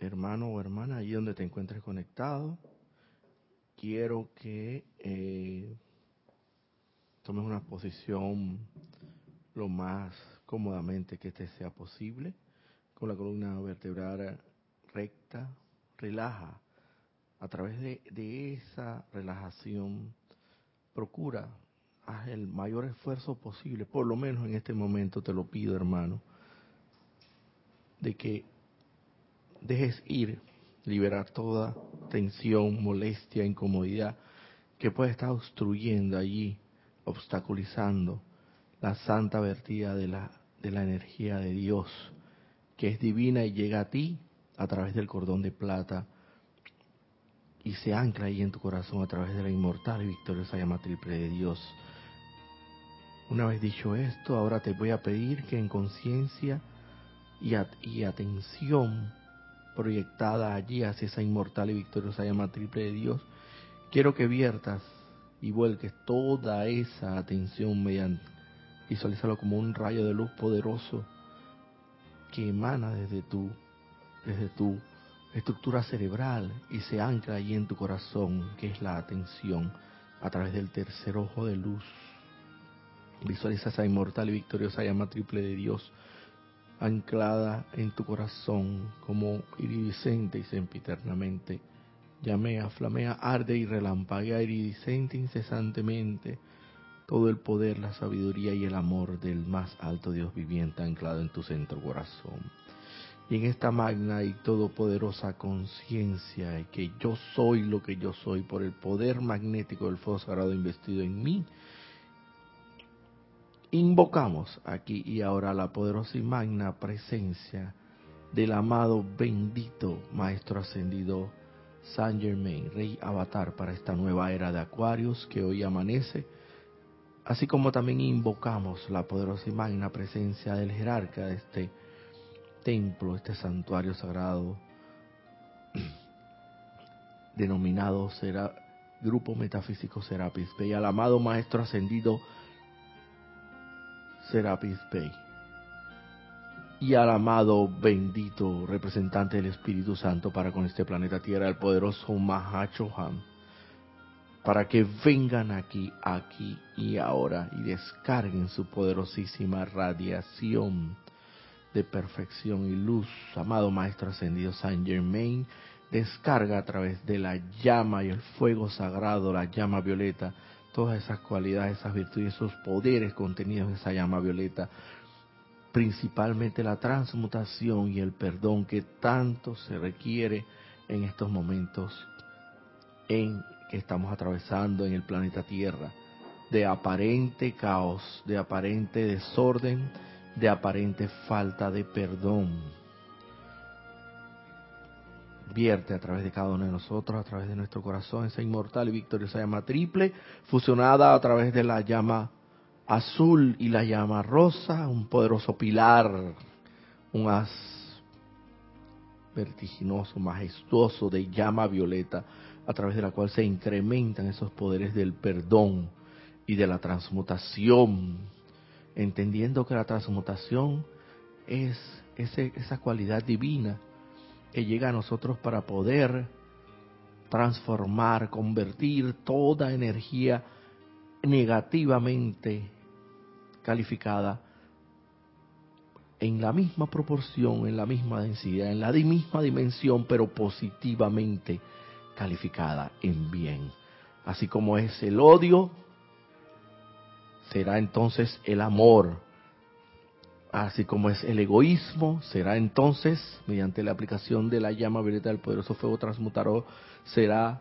hermano o hermana, allí donde te encuentres conectado, quiero que eh, tomes una posición lo más cómodamente que te sea posible, con la columna vertebral recta, relaja. A través de, de esa relajación, procura, haz el mayor esfuerzo posible, por lo menos en este momento te lo pido, hermano, de que dejes ir, liberar toda tensión, molestia, incomodidad que puede estar obstruyendo allí, obstaculizando la santa vertida de la, de la energía de Dios, que es divina y llega a ti a través del cordón de plata y se ancla ahí en tu corazón a través de la inmortal y victoriosa llama triple de Dios. Una vez dicho esto, ahora te voy a pedir que en conciencia y, y atención proyectada allí hacia esa inmortal y victoriosa llama triple de Dios, quiero que viertas y vuelques toda esa atención mediante, visualízalo como un rayo de luz poderoso que emana desde tu, desde tu estructura cerebral y se ancla allí en tu corazón, que es la atención, a través del tercer ojo de luz. Visualiza esa inmortal y victoriosa llama triple de Dios anclada en tu corazón como iridiscente y sempiternamente. Llamea, flamea, arde y relampaguea iridiscente incesantemente todo el poder, la sabiduría y el amor del más alto Dios viviente anclado en tu centro corazón. Y en esta magna y todopoderosa conciencia que yo soy lo que yo soy por el poder magnético del fuego sagrado investido en mí, invocamos aquí y ahora la poderosa y magna presencia del amado bendito Maestro Ascendido Saint Germain, Rey Avatar para esta nueva era de Acuarios que hoy amanece, así como también invocamos la poderosa y magna presencia del jerarca de este templo, este santuario sagrado, denominado será Grupo Metafísico Serapis Bey, al amado Maestro Ascendido Serapis Bey. Y al amado bendito representante del Espíritu Santo para con este planeta Tierra, el poderoso Mahachohan, para que vengan aquí, aquí y ahora y descarguen su poderosísima radiación de perfección y luz. Amado Maestro Ascendido Saint Germain, descarga a través de la llama y el fuego sagrado, la llama violeta, todas esas cualidades, esas virtudes, esos poderes contenidos en esa llama violeta, principalmente la transmutación y el perdón que tanto se requiere en estos momentos en que estamos atravesando en el planeta Tierra, de aparente caos, de aparente desorden, de aparente falta de perdón vierte a través de cada uno de nosotros, a través de nuestro corazón, esa inmortal y victoriosa llama triple, fusionada a través de la llama azul y la llama rosa, un poderoso pilar, un haz vertiginoso, majestuoso de llama violeta, a través de la cual se incrementan esos poderes del perdón y de la transmutación, entendiendo que la transmutación es ese, esa cualidad divina que llega a nosotros para poder transformar, convertir toda energía negativamente calificada en la misma proporción, en la misma densidad, en la misma dimensión, pero positivamente calificada en bien. Así como es el odio, será entonces el amor así como es el egoísmo, será entonces, mediante la aplicación de la llama violeta del poderoso fuego transmutador, será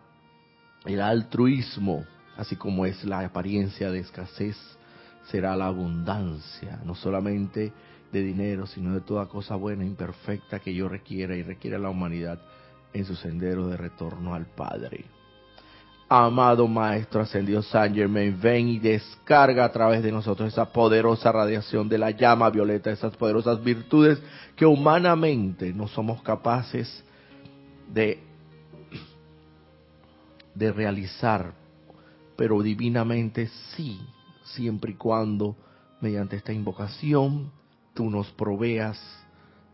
el altruismo, así como es la apariencia de escasez, será la abundancia, no solamente de dinero, sino de toda cosa buena, imperfecta que yo requiera y requiera la humanidad en su sendero de retorno al Padre. Amado Maestro Ascendido San Germain, ven y descarga a través de nosotros esa poderosa radiación de la llama violeta, esas poderosas virtudes que humanamente no somos capaces de, de realizar, pero divinamente sí, siempre y cuando mediante esta invocación tú nos proveas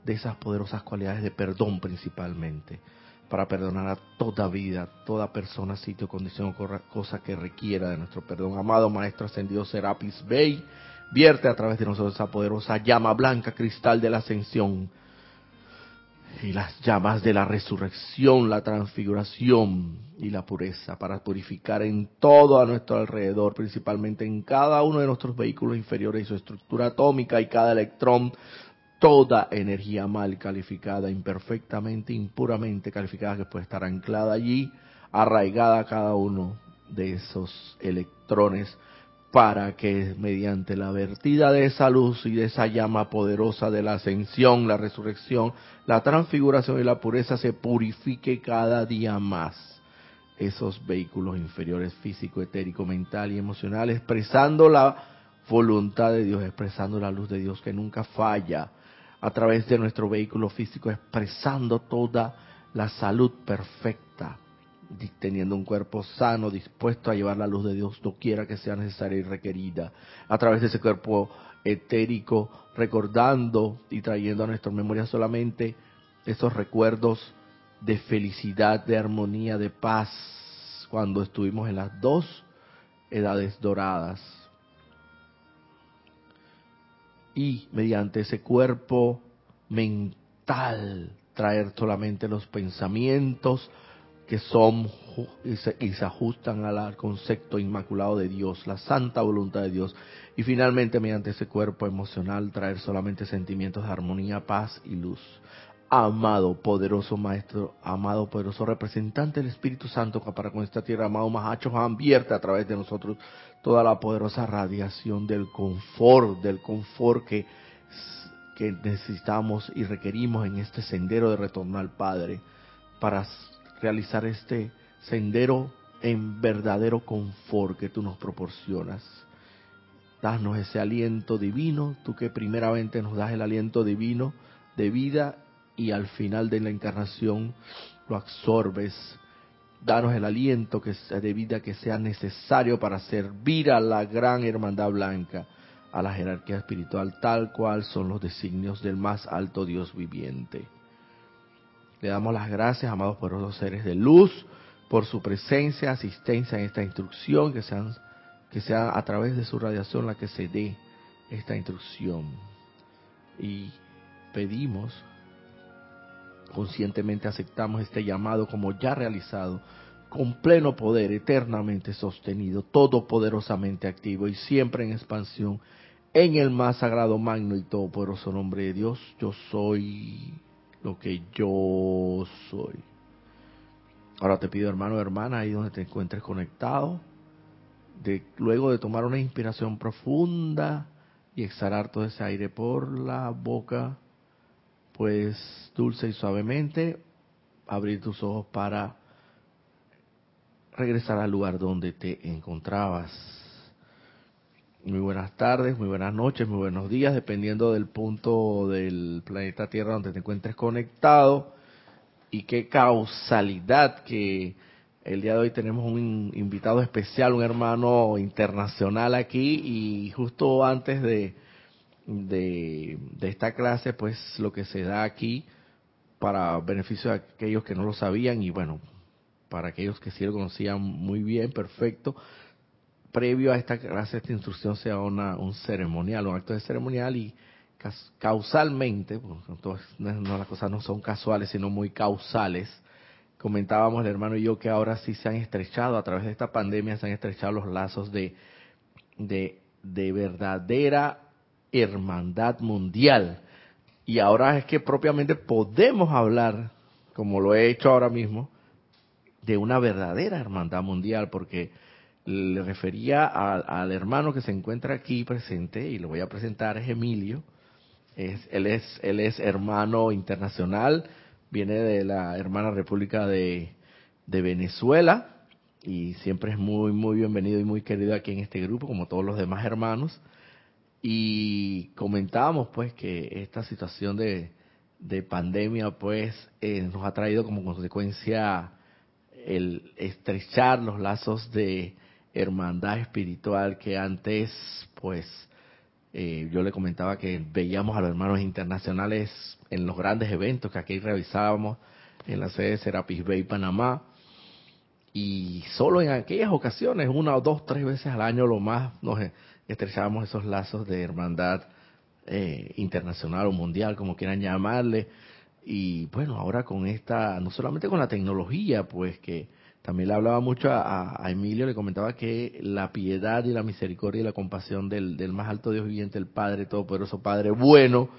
de esas poderosas cualidades de perdón principalmente, para perdonar a toda vida, toda persona, sitio, condición o cosa que requiera de nuestro perdón. Amado Maestro Ascendido Serapis Bey, vierte a través de nosotros esa poderosa llama blanca cristal de la ascensión y las llamas de la resurrección, la transfiguración y la pureza para purificar en todo a nuestro alrededor, principalmente en cada uno de nuestros vehículos inferiores y su estructura atómica y cada electrón, toda energía mal calificada, imperfectamente, impuramente calificada que puede estar anclada allí, arraigada a cada uno de esos electrones para que mediante la vertida de esa luz y de esa llama poderosa de la ascensión, la resurrección, la transfiguración y la pureza se purifique cada día más esos vehículos inferiores físico, etérico, mental y emocional, expresando la voluntad de Dios, expresando la luz de Dios que nunca falla a través de nuestro vehículo físico, expresando toda la salud perfecta teniendo un cuerpo sano, dispuesto a llevar la luz de Dios quiera que sea necesaria y requerida, a través de ese cuerpo etérico, recordando y trayendo a nuestra memoria solamente esos recuerdos de felicidad, de armonía, de paz, cuando estuvimos en las dos edades doradas. Y mediante ese cuerpo mental, traer solamente los pensamientos, que son y se, ajustan al concepto inmaculado de Dios, la santa voluntad de Dios. Y finalmente, mediante ese cuerpo emocional, traer solamente sentimientos de armonía, paz y luz. Amado, poderoso Maestro, amado, poderoso representante del Espíritu Santo para con esta tierra, amado Mahacho, advierte a través de nosotros toda la poderosa radiación del confort, del confort que, que necesitamos y requerimos en este sendero de retorno al Padre para realizar este sendero en verdadero confort que tú nos proporcionas. Danos ese aliento divino, tú que primeramente nos das el aliento divino de vida y al final de la encarnación lo absorbes. Danos el aliento que de vida que sea necesario para servir a la gran hermandad blanca, a la jerarquía espiritual tal cual son los designios del más alto Dios viviente. Le damos las gracias, amados poderosos seres de luz, por su presencia, asistencia en esta instrucción, que, sean, que sea a través de su radiación la que se dé esta instrucción. Y pedimos, conscientemente aceptamos este llamado como ya realizado, con pleno poder, eternamente sostenido, todopoderosamente activo y siempre en expansión, en el más sagrado, magno y todopoderoso nombre de Dios, yo soy lo que yo soy. Ahora te pido, hermano o hermana, ahí donde te encuentres conectado, de, luego de tomar una inspiración profunda y exhalar todo ese aire por la boca, pues dulce y suavemente abrir tus ojos para regresar al lugar donde te encontrabas. Muy buenas tardes, muy buenas noches, muy buenos días, dependiendo del punto del planeta Tierra donde te encuentres conectado. Y qué causalidad que el día de hoy tenemos un invitado especial, un hermano internacional aquí y justo antes de, de, esta clase, pues lo que se da aquí para beneficio de aquellos que no lo sabían y bueno, para aquellos que sí lo conocían muy bien, perfecto previo a esta clase, esta instrucción sea una, un ceremonial, un acto de ceremonial y causalmente, pues, no, las cosas no son casuales, sino muy causales. Comentábamos el hermano y yo que ahora sí se han estrechado, a través de esta pandemia se han estrechado los lazos de, de, de verdadera hermandad mundial. Y ahora es que propiamente podemos hablar, como lo he hecho ahora mismo, de una verdadera hermandad mundial, porque le refería al hermano que se encuentra aquí presente y lo voy a presentar es Emilio es, él es él es hermano internacional viene de la hermana república de, de Venezuela y siempre es muy muy bienvenido y muy querido aquí en este grupo como todos los demás hermanos y comentábamos pues que esta situación de, de pandemia pues eh, nos ha traído como consecuencia el estrechar los lazos de hermandad espiritual que antes pues Eh, yo le comentaba que veíamos a los hermanos internacionales en los grandes eventos que aquí realizábamos en la sede de Serapis Bay, Panamá. Y solo en aquellas ocasiones, una o dos, tres veces al año, lo más nos estrechábamos esos lazos de hermandad eh, internacional o mundial, como quieran llamarle. Y bueno, ahora con esta, no solamente con la tecnología, pues que también le hablaba mucho a, Emilio, le comentaba que la piedad y la misericordia y la compasión del, del más alto Dios viviente, el Padre Todopoderoso, Padre bueno,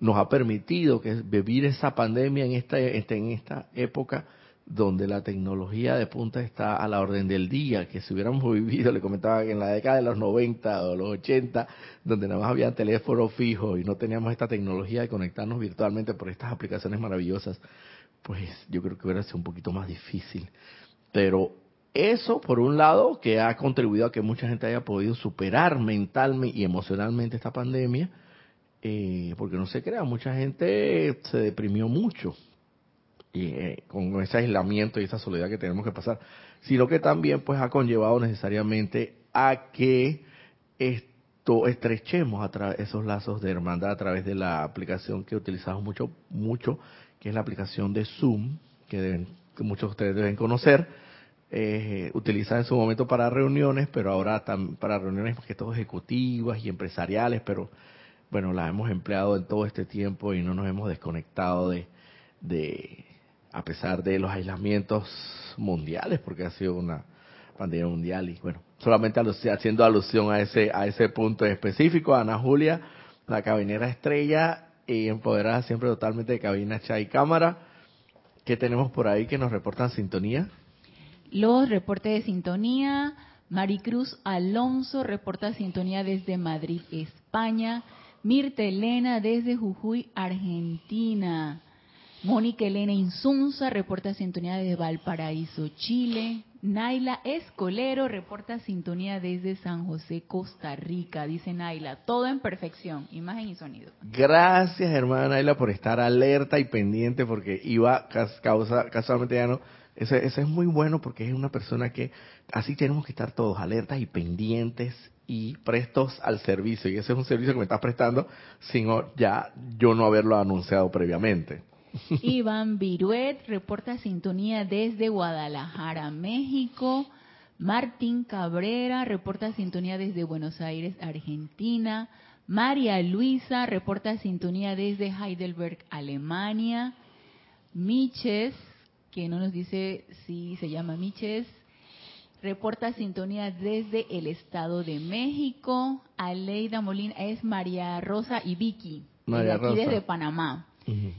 nos ha permitido que vivir esa pandemia en esta, en esta época donde la tecnología de punta está a la orden del día, que si hubiéramos vivido, le comentaba que en la década de los 90 o los 80, donde nada más había teléfono fijo y no teníamos esta tecnología de conectarnos virtualmente por estas aplicaciones maravillosas, pues yo creo que hubiera sido un poquito más difícil. Pero eso, por un lado, que ha contribuido a que mucha gente haya podido superar mentalmente y emocionalmente esta pandemia, eh, porque no se crea, mucha gente se deprimió mucho y, eh, con ese aislamiento y esa soledad que tenemos que pasar, sino que también pues ha conllevado necesariamente a que esto estrechemos a esos lazos de hermandad a través de la aplicación que utilizamos mucho, mucho, que es la aplicación de Zoom, que, muchos de ustedes deben conocer. Eh, utiliza en su momento para reuniones, pero ahora para reuniones más que todo ejecutivas y empresariales, pero bueno, la hemos empleado en todo este tiempo y no nos hemos desconectado de, de, a pesar de los aislamientos mundiales, porque ha sido una pandemia mundial y bueno, solamente haciendo alusión a ese a ese punto específico, Ana Julia, la cabinera estrella y empoderada siempre totalmente de cabina chat y cámara. ¿Qué tenemos por ahí que nos reportan sintonía? Los reportes de sintonía. Maricruz Alonso reporta sintonía desde Madrid, España. Mirta Elena desde Jujuy, Argentina. Mónica Elena Insunza reporta sintonía desde Valparaíso, Chile. Naila Escolero reporta sintonía desde San José, Costa Rica. Dice Naila, todo en perfección, imagen y sonido. Gracias, hermana Naila, por estar alerta y pendiente, porque iba causa, casualmente ya no. Ese, ese es muy bueno porque es una persona que así tenemos que estar todos alertas y pendientes y prestos al servicio. Y ese es un servicio que me estás prestando sin ya yo no haberlo anunciado previamente. Iván Viruet reporta sintonía desde Guadalajara, México. Martín Cabrera reporta sintonía desde Buenos Aires, Argentina. María Luisa reporta sintonía desde Heidelberg, Alemania. Miches, que no nos dice si se llama Miches, reporta sintonía desde el Estado de México. Aleida Molina es María Rosa y Vicky, María aquí desde Panamá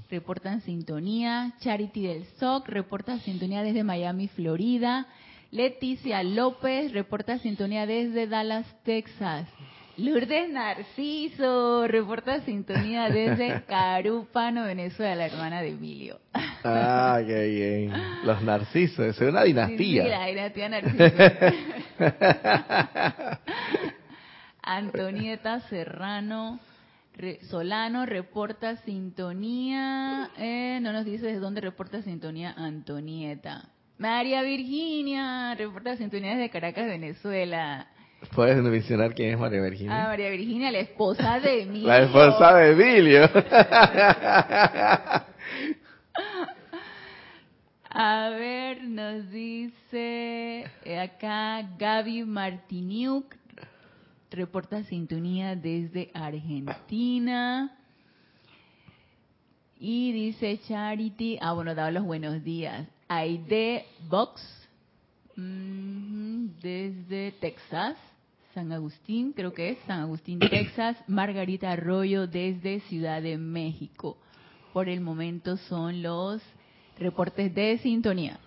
reportan sintonía. Charity del SOC reporta sintonía desde Miami, Florida. Leticia López reporta sintonía desde Dallas, Texas. Lourdes Narciso reporta sintonía desde Carúpano, Venezuela, la hermana de Emilio. Ah, qué bien. Los Narcisos, es una dinastía. Sí, la dinastía Narciso. Antonieta Serrano Solano reporta sintonía. Eh, no nos dice desde dónde reporta sintonía Antonieta. María Virginia reporta sintonía desde Caracas, Venezuela. Puedes mencionar quién es María Virginia. Ah, María Virginia, la esposa de Emilio. La esposa de Emilio. A ver, nos dice eh, acá Gaby Martiniuk, reporta sintonía desde Argentina. Y dice Charity, ah bueno, daba los buenos días. Aide Box, desde Texas, San Agustín, creo que es San Agustín, Texas. Margarita Arroyo desde Ciudad de México. Por el momento son los reportes de sintonía.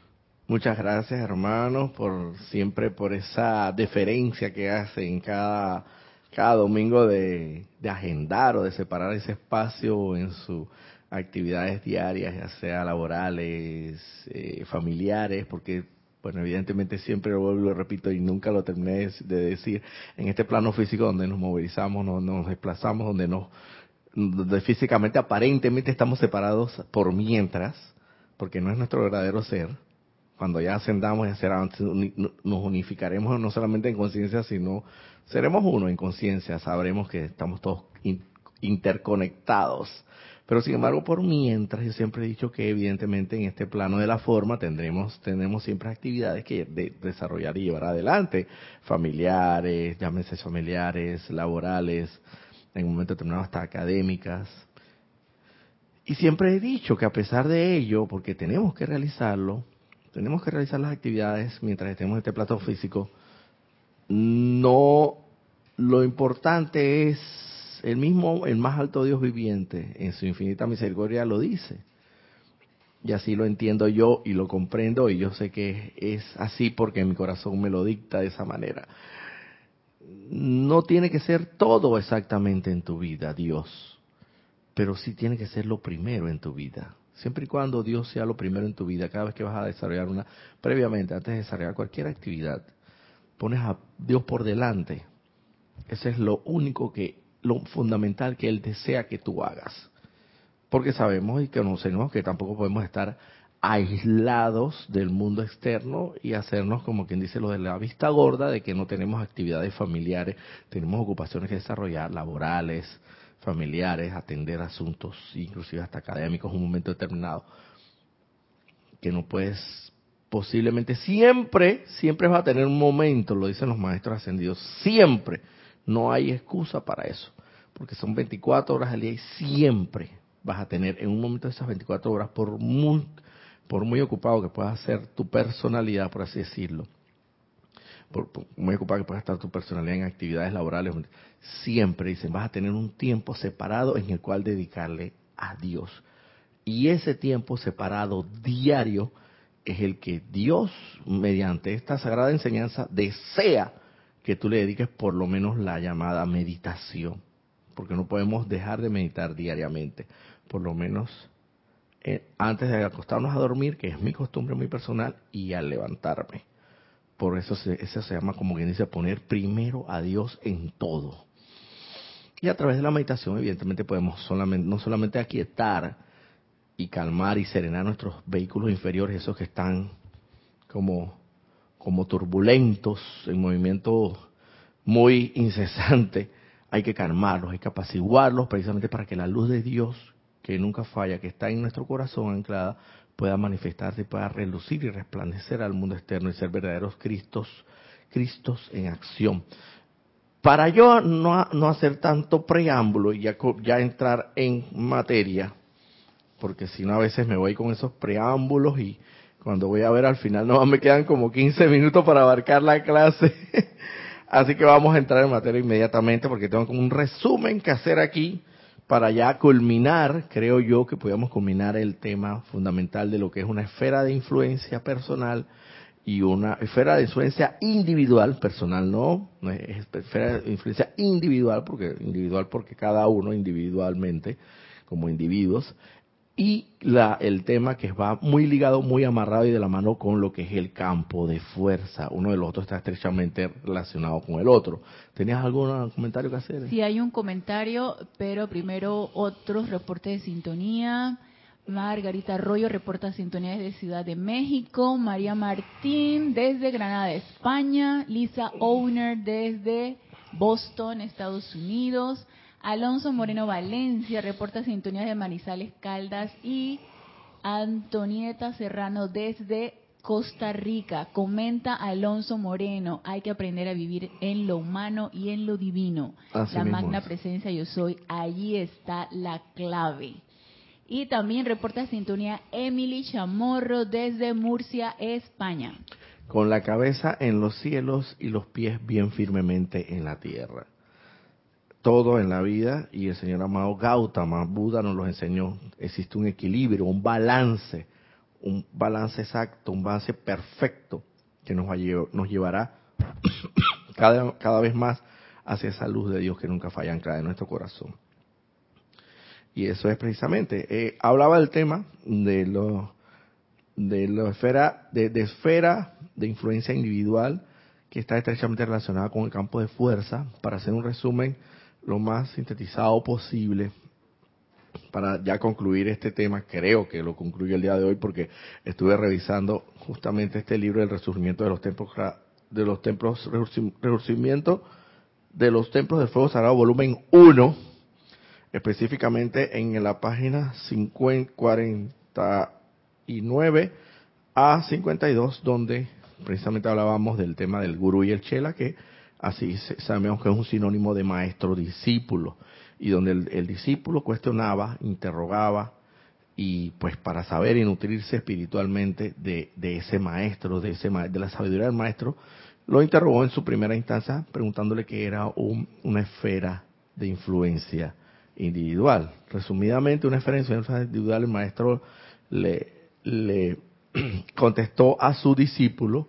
Muchas gracias, hermanos, por siempre por esa deferencia que hacen cada, cada domingo de, agendar o de separar ese espacio en sus actividades diarias, ya sea laborales, eh, familiares, porque, bueno, evidentemente siempre lo vuelvo y repito y nunca lo terminé de decir, en este plano físico donde nos movilizamos, nos, nos desplazamos, donde nos, donde físicamente aparentemente estamos separados por mientras, porque no es nuestro verdadero ser, cuando ya ascendamos, nos unificaremos no solamente en conciencia, sino seremos uno en conciencia, sabremos que estamos todos interconectados. Pero sin embargo, por mientras, yo siempre he dicho que evidentemente en este plano de la forma tendremos, tenemos siempre actividades que desarrollar y llevar adelante, familiares, llámese familiares, laborales, en un momento determinado hasta académicas. Y siempre he dicho que a pesar de ello, porque tenemos que realizarlo, tenemos que realizar las actividades mientras estemos en este plato físico, no, lo importante es el mismo, el más alto Dios viviente, en su infinita misericordia lo dice. Y así lo entiendo yo y lo comprendo y yo sé que es así porque mi corazón me lo dicta de esa manera. No tiene que ser todo exactamente en tu vida, Dios, pero sí tiene que ser lo primero en tu vida. Siempre y cuando Dios sea lo primero en tu vida, cada vez que vas a desarrollar una, previamente, antes de desarrollar cualquier actividad, pones a Dios por delante. Ese es lo único que lo fundamental que Él desea que tú hagas. Porque sabemos y conocemos que tampoco podemos estar aislados del mundo externo y hacernos como quien dice lo de la vista gorda de que no tenemos actividades familiares, tenemos ocupaciones que desarrollar, laborales, familiares, atender asuntos, inclusive hasta académicos un momento determinado, que no puedes posiblemente siempre, siempre vas a tener un momento, lo dicen los maestros ascendidos, siempre, no hay excusa para eso porque son 24 horas al día y siempre vas a tener en un momento de esas 24 horas, por muy, por muy ocupado que puedas ser tu personalidad, por así decirlo, por, muy ocupado que pueda estar tu personalidad en actividades laborales, siempre dicen, vas a tener un tiempo separado en el cual dedicarle a Dios. Y ese tiempo separado diario es el que Dios, mediante esta sagrada enseñanza, desea que tú le dediques por lo menos la llamada meditación porque no podemos dejar de meditar diariamente, por lo menos eh, antes de acostarnos a dormir, que es mi costumbre muy personal, y al levantarme. Por eso se, se llama, como quien dice, poner primero a Dios en todo. Y a través de la meditación, evidentemente, podemos no solamente aquietar y calmar y serenar nuestros vehículos inferiores, esos que están como, como turbulentos, en movimiento muy incesante, hay que calmarlos, hay que apaciguarlos precisamente para que la luz de Dios, que nunca falla, que está en nuestro corazón anclada, pueda manifestarse y pueda relucir y resplandecer al mundo externo y ser verdaderos Cristos, Cristos en acción. Para yo no, hacer tanto preámbulo y ya, ya entrar en materia, porque si no a veces me voy con esos preámbulos y cuando voy a ver al final no me quedan como 15 minutos para abarcar la clase. Así que vamos a entrar en materia inmediatamente porque tengo un resumen que hacer aquí para ya culminar, creo yo que podemos culminar el tema fundamental de lo que es una esfera de influencia personal y una esfera de influencia individual, personal no es esfera de influencia individual, porque individual porque cada uno individualmente, como individuos, y la, el tema que va muy ligado, muy amarrado y de la mano con lo que es el campo de fuerza. Uno de los otros está estrechamente relacionado con el otro. ¿Tenías algún comentario que hacer? Sí, hay un comentario, pero primero otros reportes de sintonía. Margarita Arroyo reporta sintonía desde Ciudad de México. María Martín desde Granada, España. Lisa Owner desde Boston, Estados Unidos. Alonso Moreno Valencia reporta sintonías de Manizales Caldas y Antonieta Serrano desde Costa Rica. Comenta Alonso Moreno, hay que aprender a vivir en lo humano y en lo divino. la magna presencia yo soy, allí está la clave. Y también reporta sintonía Emily Chamorro desde Murcia, España. Con la cabeza en los cielos y los pies bien firmemente en la tierra todo en la vida y el señor amado Gautama, Buda nos lo enseñó. Existe un equilibrio, un balance, un balance exacto, un balance perfecto que nos, nos llevará cada, cada vez más hacia esa luz de Dios que nunca falla anclada en nuestro corazón. Y eso es precisamente, eh, hablaba del tema de lo de la esfera de esfera de influencia individual que está estrechamente relacionada con el campo de fuerza. Para hacer un resumen, lo más sintetizado posible, para ya concluir este tema, creo que lo concluyo el día de hoy porque estuve revisando justamente este libro del resurgimiento de los templos de los templos resurgimiento de los templos del fuego sagrado volumen 1 específicamente en la página 49 a 52 donde precisamente hablábamos del tema del gurú y el chela que así sabemos que es un sinónimo de maestro discípulo y donde el, discípulo cuestionaba, interrogaba, y pues para saber y nutrirse espiritualmente de, ese maestro, de, ese, de la sabiduría del maestro, lo interrogó en su primera instancia preguntándole que era una esfera de influencia individual. Resumidamente, una esfera de influencia individual, el maestro le, le contestó a su discípulo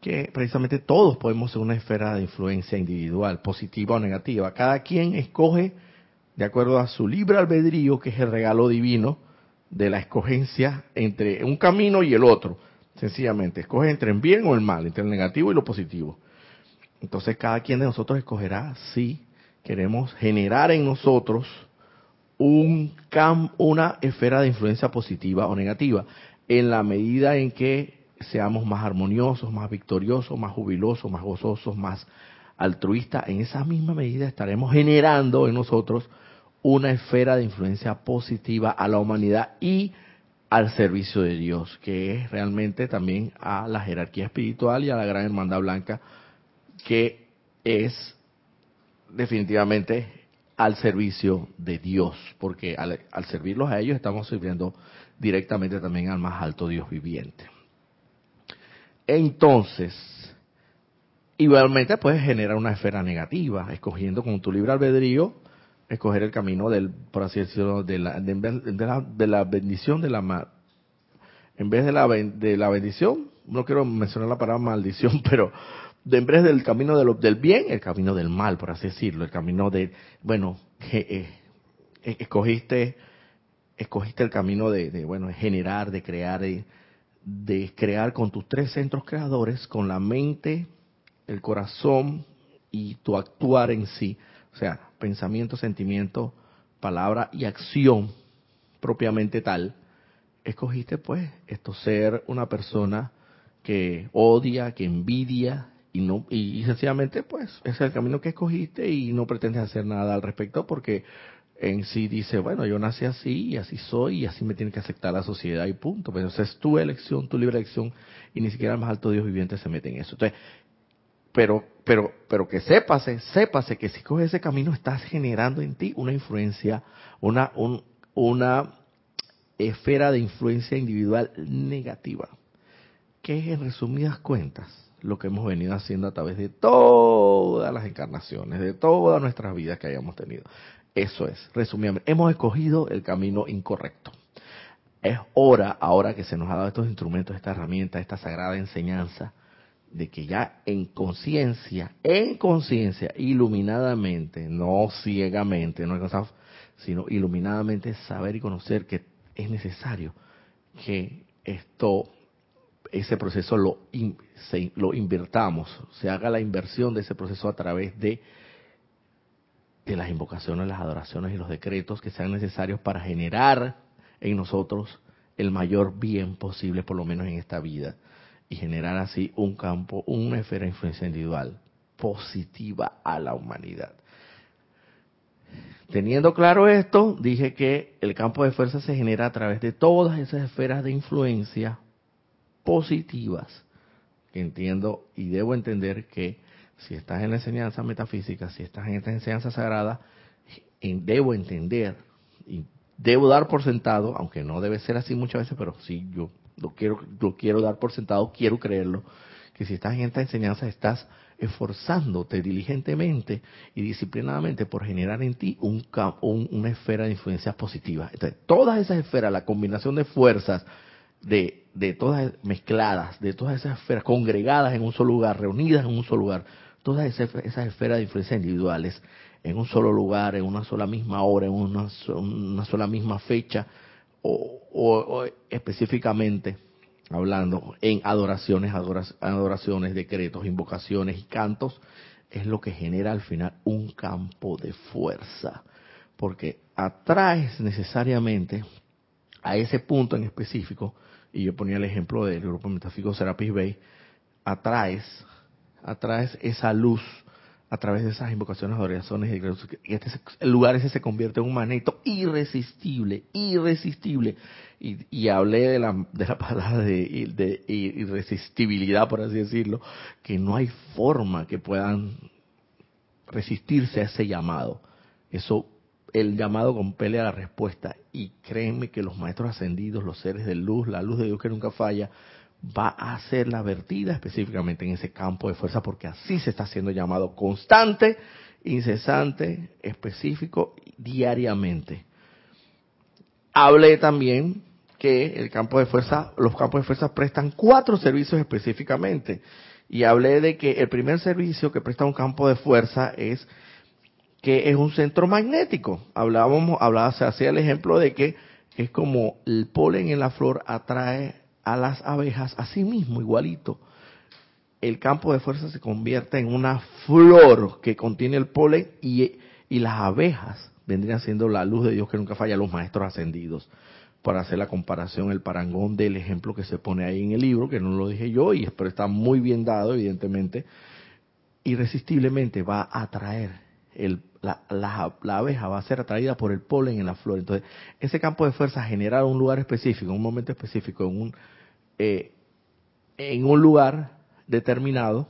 que precisamente todos podemos ser una esfera de influencia individual, positiva o negativa. Cada quien escoge de acuerdo a su libre albedrío, que es el regalo divino de la escogencia entre un camino y el otro. Sencillamente, escoge entre el bien o el mal, entre el negativo y lo positivo. Entonces cada quien de nosotros escogerá si queremos generar en nosotros un cam, una esfera de influencia positiva o negativa, en la medida en que seamos más armoniosos, más victoriosos, más jubilosos, más gozosos, más altruistas, en esa misma medida estaremos generando en nosotros una esfera de influencia positiva a la humanidad y al servicio de Dios, que es realmente también a la jerarquía espiritual y a la gran hermandad blanca, que es definitivamente al servicio de Dios, porque al, servirlos a ellos estamos sirviendo directamente también al más alto Dios viviente. Entonces, igualmente puedes generar una esfera negativa, escogiendo con tu libre albedrío escoger el camino del, por así decirlo, de la, de, la, de la bendición de la en vez de la, de la bendición, no quiero mencionar la palabra maldición, pero de, en vez del camino de lo, del bien, el camino del mal, por así decirlo, el camino de, bueno, eh, escogiste, escogiste el camino de, de, bueno, generar, de crear, de crear con tus tres centros creadores, con la mente, el corazón y tu actuar en sí. O sea, pensamiento, sentimiento, palabra y acción propiamente tal, escogiste pues esto ser una persona que odia, que envidia y no y, sencillamente pues es el camino que escogiste y no pretendes hacer nada al respecto porque en sí dice, bueno, yo nací así y así soy y así me tiene que aceptar la sociedad y punto. Pero esa es tu elección, tu libre elección y ni siquiera el más alto Dios viviente se mete en eso. Entonces, pero, pero, pero que sépase, sépase que si coges ese camino estás generando en ti una influencia, una, una esfera de influencia individual negativa. Que es en resumidas cuentas lo que hemos venido haciendo a través de todas las encarnaciones, de todas nuestras vidas que hayamos tenido. Eso es, resumidamente, hemos escogido el camino incorrecto. Es hora, ahora que se nos ha dado estos instrumentos, esta herramienta, esta sagrada enseñanza, de que ya en conciencia, en conciencia, iluminadamente, no ciegamente, no sino iluminadamente saber y conocer que es necesario que esto, ese proceso lo, lo invirtamos, se haga la inversión de ese proceso a través de, de las invocaciones, las adoraciones y los decretos que sean necesarios para generar en nosotros el mayor bien posible, por lo menos en esta vida y generar así un campo, una esfera de influencia individual positiva a la humanidad. Teniendo claro esto, dije que el campo de fuerza se genera a través de todas esas esferas de influencia positivas. entiendo y debo entender que si estás en la enseñanza metafísica, si estás en esta enseñanza sagrada, debo entender y debo dar por sentado, aunque no debe ser así muchas veces, pero sí yo lo quiero, lo quiero dar por sentado, quiero creerlo, que si estás en esta enseñanza estás esforzándote diligentemente y disciplinadamente por generar en ti un, una esfera de influencias positivas. Entonces, todas esas esferas, la combinación de fuerzas, de, de todas mezcladas, de todas esas esferas congregadas en un solo lugar, reunidas en un solo lugar, todas esas, esferas de influencia individuales, en un solo lugar, en una sola misma hora, en una, una sola misma fecha, o, específicamente hablando en adoraciones, adoraciones, decretos, invocaciones y cantos, es lo que genera al final un campo de fuerza. Porque atraes necesariamente a ese punto en específico, y yo ponía el ejemplo del grupo metafísico Serapis Bay, atraes, atraes esa luz a través de esas invocaciones, oraciones y este lugar ese se convierte en un magneto irresistible, irresistible. Y, y hablé de la, de la palabra de, de, irresistibilidad, por así decirlo, que no hay forma que puedan resistirse a ese llamado. Eso, el llamado compele a la respuesta. Y créanme que los maestros ascendidos, los seres de luz, la luz de Dios que nunca falla, va a ser la vertida específicamente en ese campo de fuerza porque así se está haciendo llamado constante, incesante, específico, diariamente. Hablé también que el campo de fuerza, los campos de fuerza prestan cuatro servicios específicamente. Y hablé de que el primer servicio que presta un campo de fuerza es que es un centro magnético. Hablábamos, hablaba, se hacía el ejemplo de que es como el polen en la flor atrae a las abejas, así mismo, igualito. El campo de fuerza se convierte en una flor que contiene el polen y, y las abejas vendrían siendo la luz de Dios que nunca falla, los maestros ascendidos. Para hacer la comparación, el parangón del ejemplo que se pone ahí en el libro, que no lo dije yo, y pero está muy bien dado, evidentemente, irresistiblemente va a atraer el, la, la, abeja va a ser atraída por el polen en la flor. Entonces, ese campo de fuerza genera un lugar específico, un momento específico, en un, eh, en un lugar determinado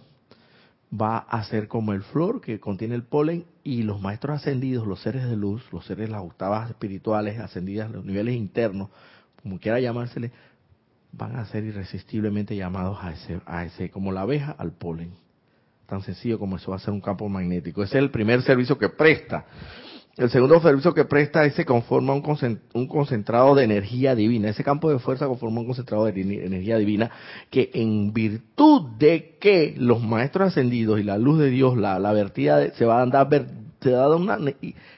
va a ser como el flor que contiene el polen y los maestros ascendidos, los seres de luz, los seres de las octavas espirituales ascendidas, los niveles internos, como quiera llamársele, van a ser irresistiblemente llamados a ese, a ese, como la abeja al polen. Tan sencillo como eso va a ser un campo magnético. Ese es el primer servicio que presta. El segundo servicio que presta es se conforma un concentrado de energía divina. Ese campo de fuerza conforma un concentrado de energía divina que en virtud de que los maestros ascendidos y la luz de Dios, la, vertida, se va a dar, se va a dar una,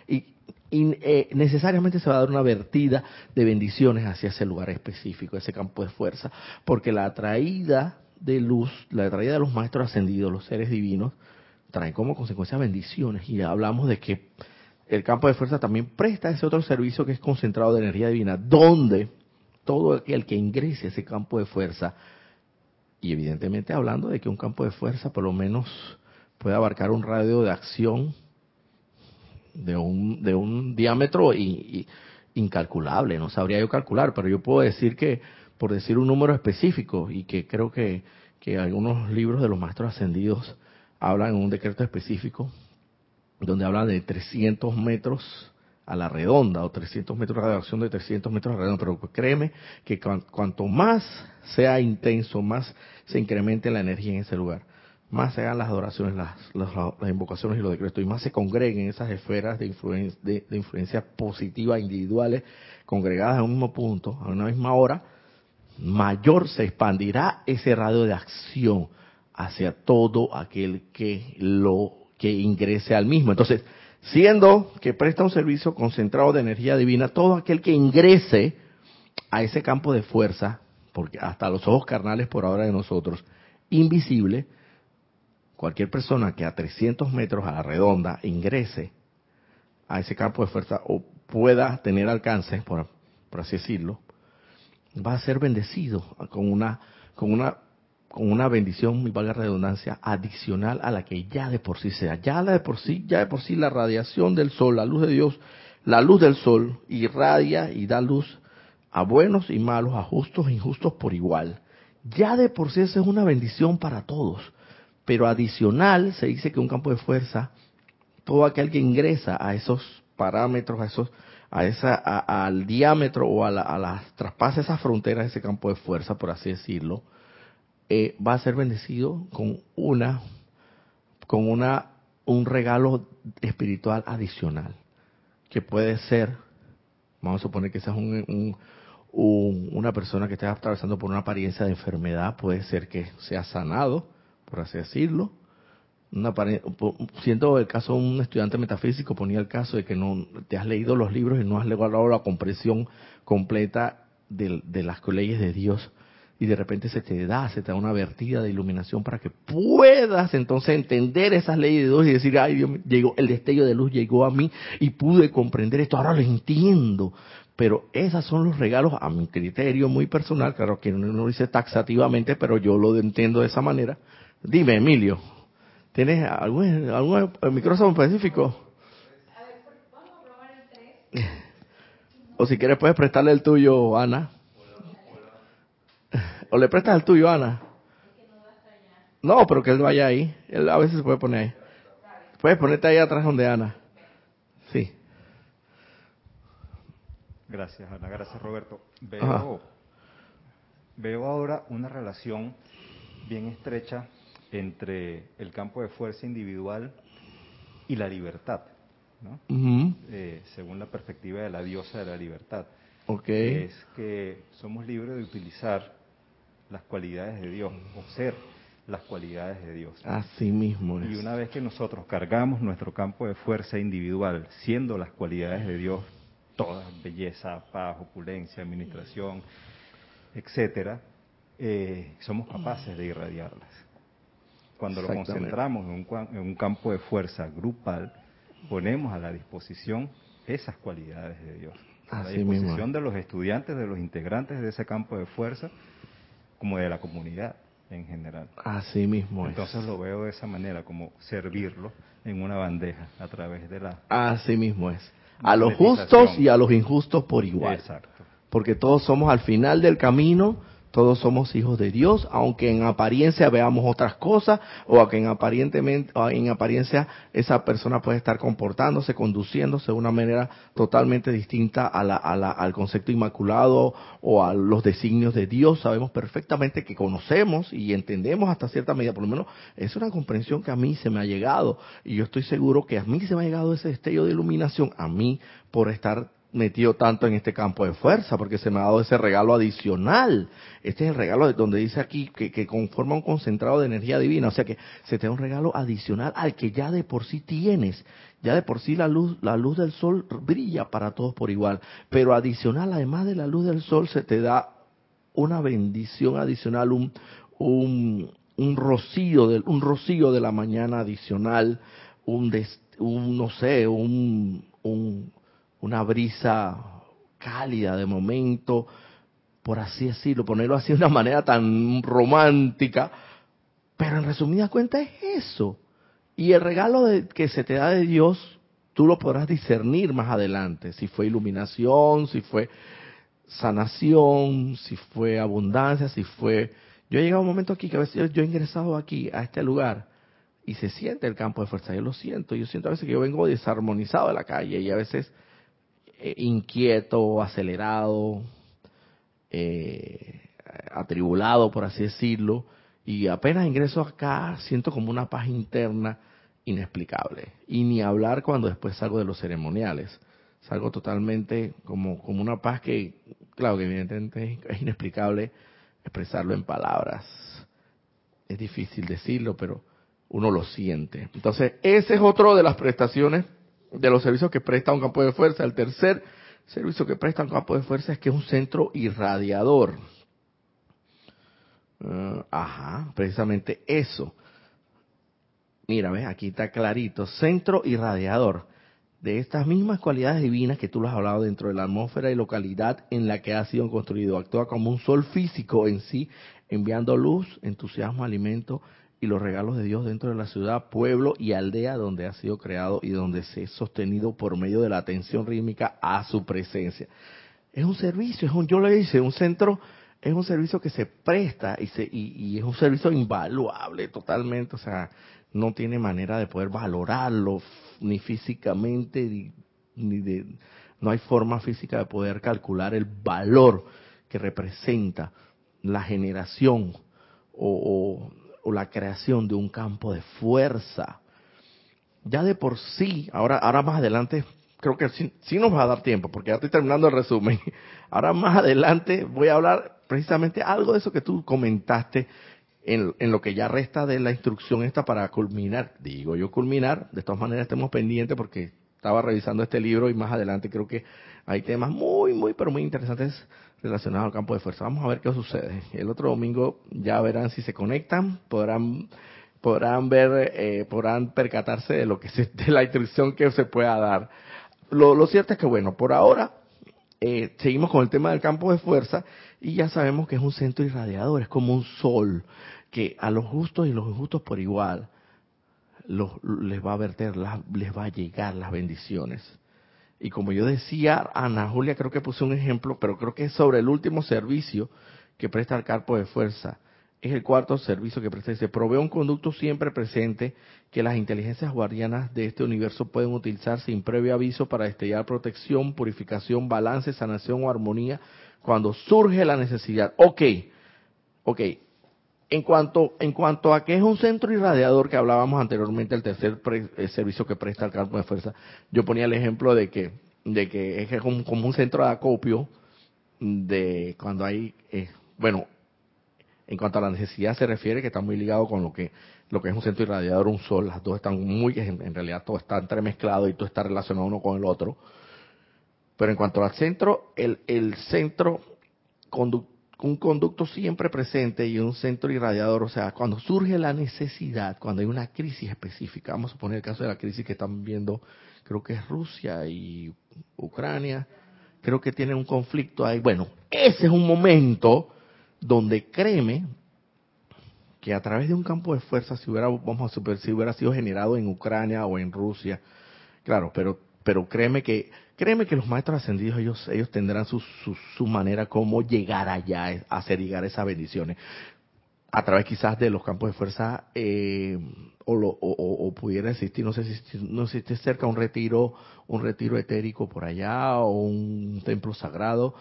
y, eh, necesariamente se va a dar una vertida de bendiciones hacia ese lugar específico, ese campo de fuerza, porque la traída de luz, la traída de los maestros ascendidos, los seres divinos, trae como consecuencia bendiciones. Y hablamos de que el campo de fuerza también presta ese otro servicio que es concentrado de energía divina, donde todo el que ingrese a ese campo de fuerza, y evidentemente hablando de que un campo de fuerza por lo menos puede abarcar un radio de acción de un, de un diámetro incalculable, no sabría yo calcular, pero yo puedo decir que, por decir un número específico, y que creo que, que algunos libros de los maestros ascendidos hablan en un decreto específico, donde habla de 300 metros a la redonda o 300 metros de radiación de 300 metros a la redonda, pero créeme que cuanto más sea intenso, más se incremente la energía en ese lugar, más se hagan las adoraciones, las, las, invocaciones y los decretos, y más se congreguen esas esferas de, de influencia positiva individuales congregadas a un mismo punto, a una misma hora, mayor se expandirá ese radio de acción hacia todo aquel que lo que ingrese al mismo. Entonces, siendo que presta un servicio concentrado de energía divina, todo aquel que ingrese a ese campo de fuerza, porque hasta los ojos carnales por ahora de nosotros, invisible, cualquier persona que a 300 metros a la redonda ingrese a ese campo de fuerza o pueda tener alcance, por, así decirlo, va a ser bendecido con una, con una con una bendición, y valga redundancia, adicional a la que ya de por sí sea. Ya la de por sí, ya de por sí la radiación del sol, la luz de Dios, la luz del sol irradia y da luz a buenos y malos, a justos e injustos por igual. Ya de por sí esa es una bendición para todos. Pero adicional se dice que un campo de fuerza, todo aquel que ingresa a esos parámetros, a esos, a esa, al diámetro o a, la, a las traspasa esas fronteras ese campo de fuerza, por así decirlo, eh, va a ser bendecido con una, con una, un regalo espiritual adicional, que puede ser, vamos a suponer que sea un, una persona que esté atravesando por una apariencia de enfermedad, puede ser que sea sanado, por así decirlo. Una, siendo el caso de un estudiante metafísico, ponía el caso de que no te has leído los libros y no has logrado la comprensión completa de las leyes de Dios y de repente se te da, se te da una vertida de iluminación para que puedas entonces entender esas leyes de Dios y decir, ay Dios, llegó, el destello de luz llegó a mí y pude comprender esto, ahora lo entiendo. Pero esos son los regalos a mi criterio muy personal, claro que no lo dice taxativamente, pero yo lo entiendo de esa manera. Dime, Emilio, ¿tienes algún, algún micrófono específico? A ver, vamos a probar el 3. O si quieres puedes prestarle el tuyo, Ana. ¿O le prestas el tuyo, Ana? No, pero que él vaya ahí. Él a veces se puede poner ahí. Puedes ponerte ahí atrás donde Ana. Sí. Gracias, Ana. Gracias, Roberto. Veo, veo ahora una relación bien estrecha entre el campo de fuerza individual y la libertad, ¿no? Eh, según la perspectiva de la diosa de la libertad. Okay. Es que somos libres de utilizar las cualidades de Dios, o ser las cualidades de Dios. Así mismo es. Y una vez que nosotros cargamos nuestro campo de fuerza individual, siendo las cualidades de Dios todas, belleza, paz, opulencia, administración, etcétera, eh, somos capaces de irradiarlas. Cuando lo concentramos en un, en un campo de fuerza grupal, ponemos a la disposición esas cualidades de Dios. A la disposición de los estudiantes, de los integrantes de ese campo de fuerza, como de la comunidad en general. Así mismo Entonces lo veo de esa manera, como servirlo en una bandeja a través de la... Así mismo es. A los justos y a los injustos por igual. Exacto. Porque todos somos al final del camino todos somos hijos de Dios, aunque en apariencia veamos otras cosas o aunque en, aparentemente, en apariencia esa persona puede estar comportándose, conduciéndose de una manera totalmente distinta a la, al concepto inmaculado o a los designios de Dios. Sabemos perfectamente que conocemos y entendemos hasta cierta medida, por lo menos es una comprensión que a mí se me ha llegado y yo estoy seguro que a mí se me ha llegado ese destello de iluminación, a mí por estar metido tanto en este campo de fuerza, porque se me ha dado ese regalo adicional. Este es el regalo donde dice aquí que, que, conforma un concentrado de energía divina, o sea que se te da un regalo adicional al que ya de por sí tienes. Ya de por sí la luz, la luz del sol brilla para todos por igual, pero adicional, además de la luz del sol, se te da una bendición adicional, un, un, un rocío, de, un rocío de la mañana adicional, un, un no sé, un, un una brisa cálida de momento, por así decirlo, ponerlo así de una manera tan romántica, pero en resumida cuenta es eso. Y el regalo de, que se te da de Dios, tú lo podrás discernir más adelante, si fue iluminación, si fue sanación, si fue abundancia, si fue... Yo he llegado a un momento aquí que a veces yo he ingresado aquí, a este lugar, y se siente el campo de fuerza, yo lo siento, yo siento a veces que yo vengo desarmonizado de la calle y a veces eh, inquieto, acelerado, eh, atribulado, por así decirlo, y apenas ingreso acá siento como una paz interna inexplicable. Y ni hablar cuando después salgo de los ceremoniales. Salgo totalmente como, como una paz que, claro que evidentemente es inexplicable expresarlo en palabras. Es difícil decirlo, pero uno lo siente. Entonces, ese es otro de las prestaciones de los servicios que presta un campo de fuerza. El tercer servicio que presta un campo de fuerza es que es un centro irradiador. Ah, ajá, precisamente eso. Mira, ves, aquí está clarito. Centro irradiador. De estas mismas cualidades divinas que tú lo has hablado dentro de la atmósfera y localidad en la que ha sido construido. Actúa como un sol físico en sí, enviando luz, entusiasmo, alimento y los regalos de Dios dentro de la ciudad, pueblo y aldea donde ha sido creado y donde se ha sostenido por medio de la atención rítmica a su presencia. Es un servicio, es un, yo le hice, un centro, es un servicio que se presta y, se, y, es un servicio invaluable totalmente, o sea, no tiene manera de poder valorarlo ni físicamente, ni, de, no hay forma física de poder calcular el valor que representa la generación o, o la creación de un campo de fuerza. Ya de por sí, ahora, ahora más adelante, creo que sí, nos va a dar tiempo, porque ya estoy terminando el resumen. Ahora más adelante voy a hablar precisamente algo de eso que tú comentaste en, en, lo que ya resta de la instrucción esta para culminar. Digo yo culminar, de todas maneras estemos pendientes porque estaba revisando este libro y más adelante creo que hay temas muy, muy, pero muy interesantes relacionado al campo de fuerza. Vamos a ver qué sucede. El otro domingo ya verán si se conectan, podrán podrán ver, eh, podrán percatarse de lo que se, de la instrucción que se pueda dar. Lo, cierto es que bueno, por ahora eh, seguimos con el tema del campo de fuerza y ya sabemos que es un centro irradiador, es como un sol que a los justos y los injustos por igual los, les va a verter, les va a llegar las bendiciones. Y como yo decía, Ana Julia creo que puse un ejemplo, pero creo que es sobre el último servicio que presta el campo de fuerza es el cuarto servicio que presta. Se provee un conducto siempre presente que las inteligencias guardianas de este universo pueden utilizar sin previo aviso para destellar protección, purificación, balance, sanación o armonía cuando surge la necesidad. Ok, ok. En cuanto, a que es un centro irradiador que hablábamos anteriormente, el tercer servicio que presta el campo de fuerza, yo ponía el ejemplo de que, de que es como, un centro de acopio de cuando hay, eh, bueno, en cuanto a la necesidad se refiere, que está muy ligado con lo que lo que es un centro irradiador, un sol, las dos están muy, en realidad todo está entremezclado y todo está relacionado uno con el otro. Pero en cuanto al centro, el, el centro, un conducto siempre presente y un centro irradiador, o sea, cuando surge la necesidad, cuando hay una crisis específica, vamos a poner el caso de la crisis que están viendo, creo que es Rusia y Ucrania, creo que tienen un conflicto ahí. Bueno, ese es un momento donde créeme que a través de un campo de fuerza, si hubiera, vamos a super, si hubiera sido generado en Ucrania o en Rusia, claro, pero, pero créeme que, créeme que los maestros ascendidos, ellos, ellos tendrán su, su, manera como llegar allá, hacer llegar esas bendiciones. A través quizás de los campos de fuerza, eh, o, lo, o, pudiera existir, no sé si no si cerca un retiro, un retiro etérico por allá, o un templo sagrado,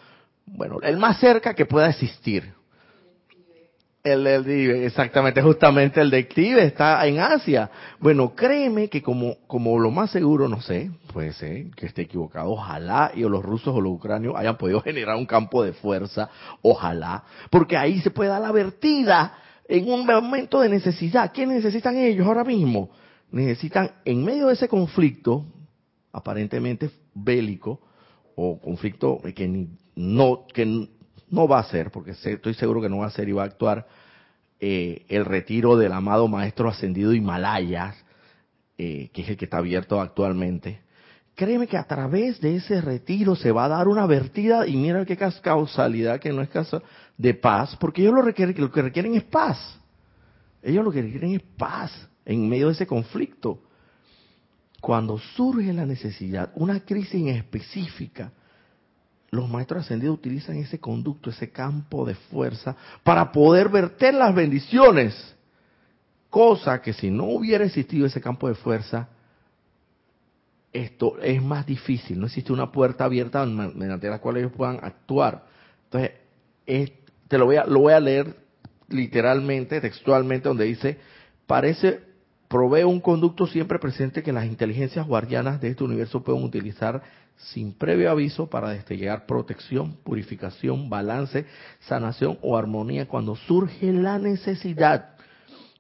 bueno, el más cerca que pueda existir, el del exactamente, justamente el de está en Asia. Bueno, créeme que como, como lo más seguro, no sé, puede ser que esté equivocado, ojalá y los rusos o los ucranios hayan podido generar un campo de fuerza, ojalá, porque ahí se puede dar la vertida en un momento de necesidad. ¿Qué necesitan ellos ahora mismo? Necesitan, en medio de ese conflicto, aparentemente bélico, o conflicto que no, que no va a ser, porque estoy seguro que no va a ser y va a actuar eh, el retiro del amado Maestro Ascendido Himalayas, eh, que es el que está abierto actualmente. Créeme que a través de ese retiro se va a dar una vertida, y mira qué causalidad que no es caso de paz, porque ellos lo, lo que requieren es paz. Ellos lo que requieren es paz en medio de ese conflicto. Cuando surge la necesidad, una crisis específica, los maestros ascendidos utilizan ese conducto, ese campo de fuerza, para poder verter las bendiciones. Cosa que si no hubiera existido ese campo de fuerza, esto es más difícil. No existe una puerta abierta mediante la cual ellos puedan actuar. Entonces, te lo voy, a, lo voy a leer literalmente, textualmente, donde dice, parece, provee un conducto siempre presente que las inteligencias guardianas de este universo pueden utilizar sin previo aviso para destellar protección, purificación, balance, sanación o armonía cuando surge la necesidad.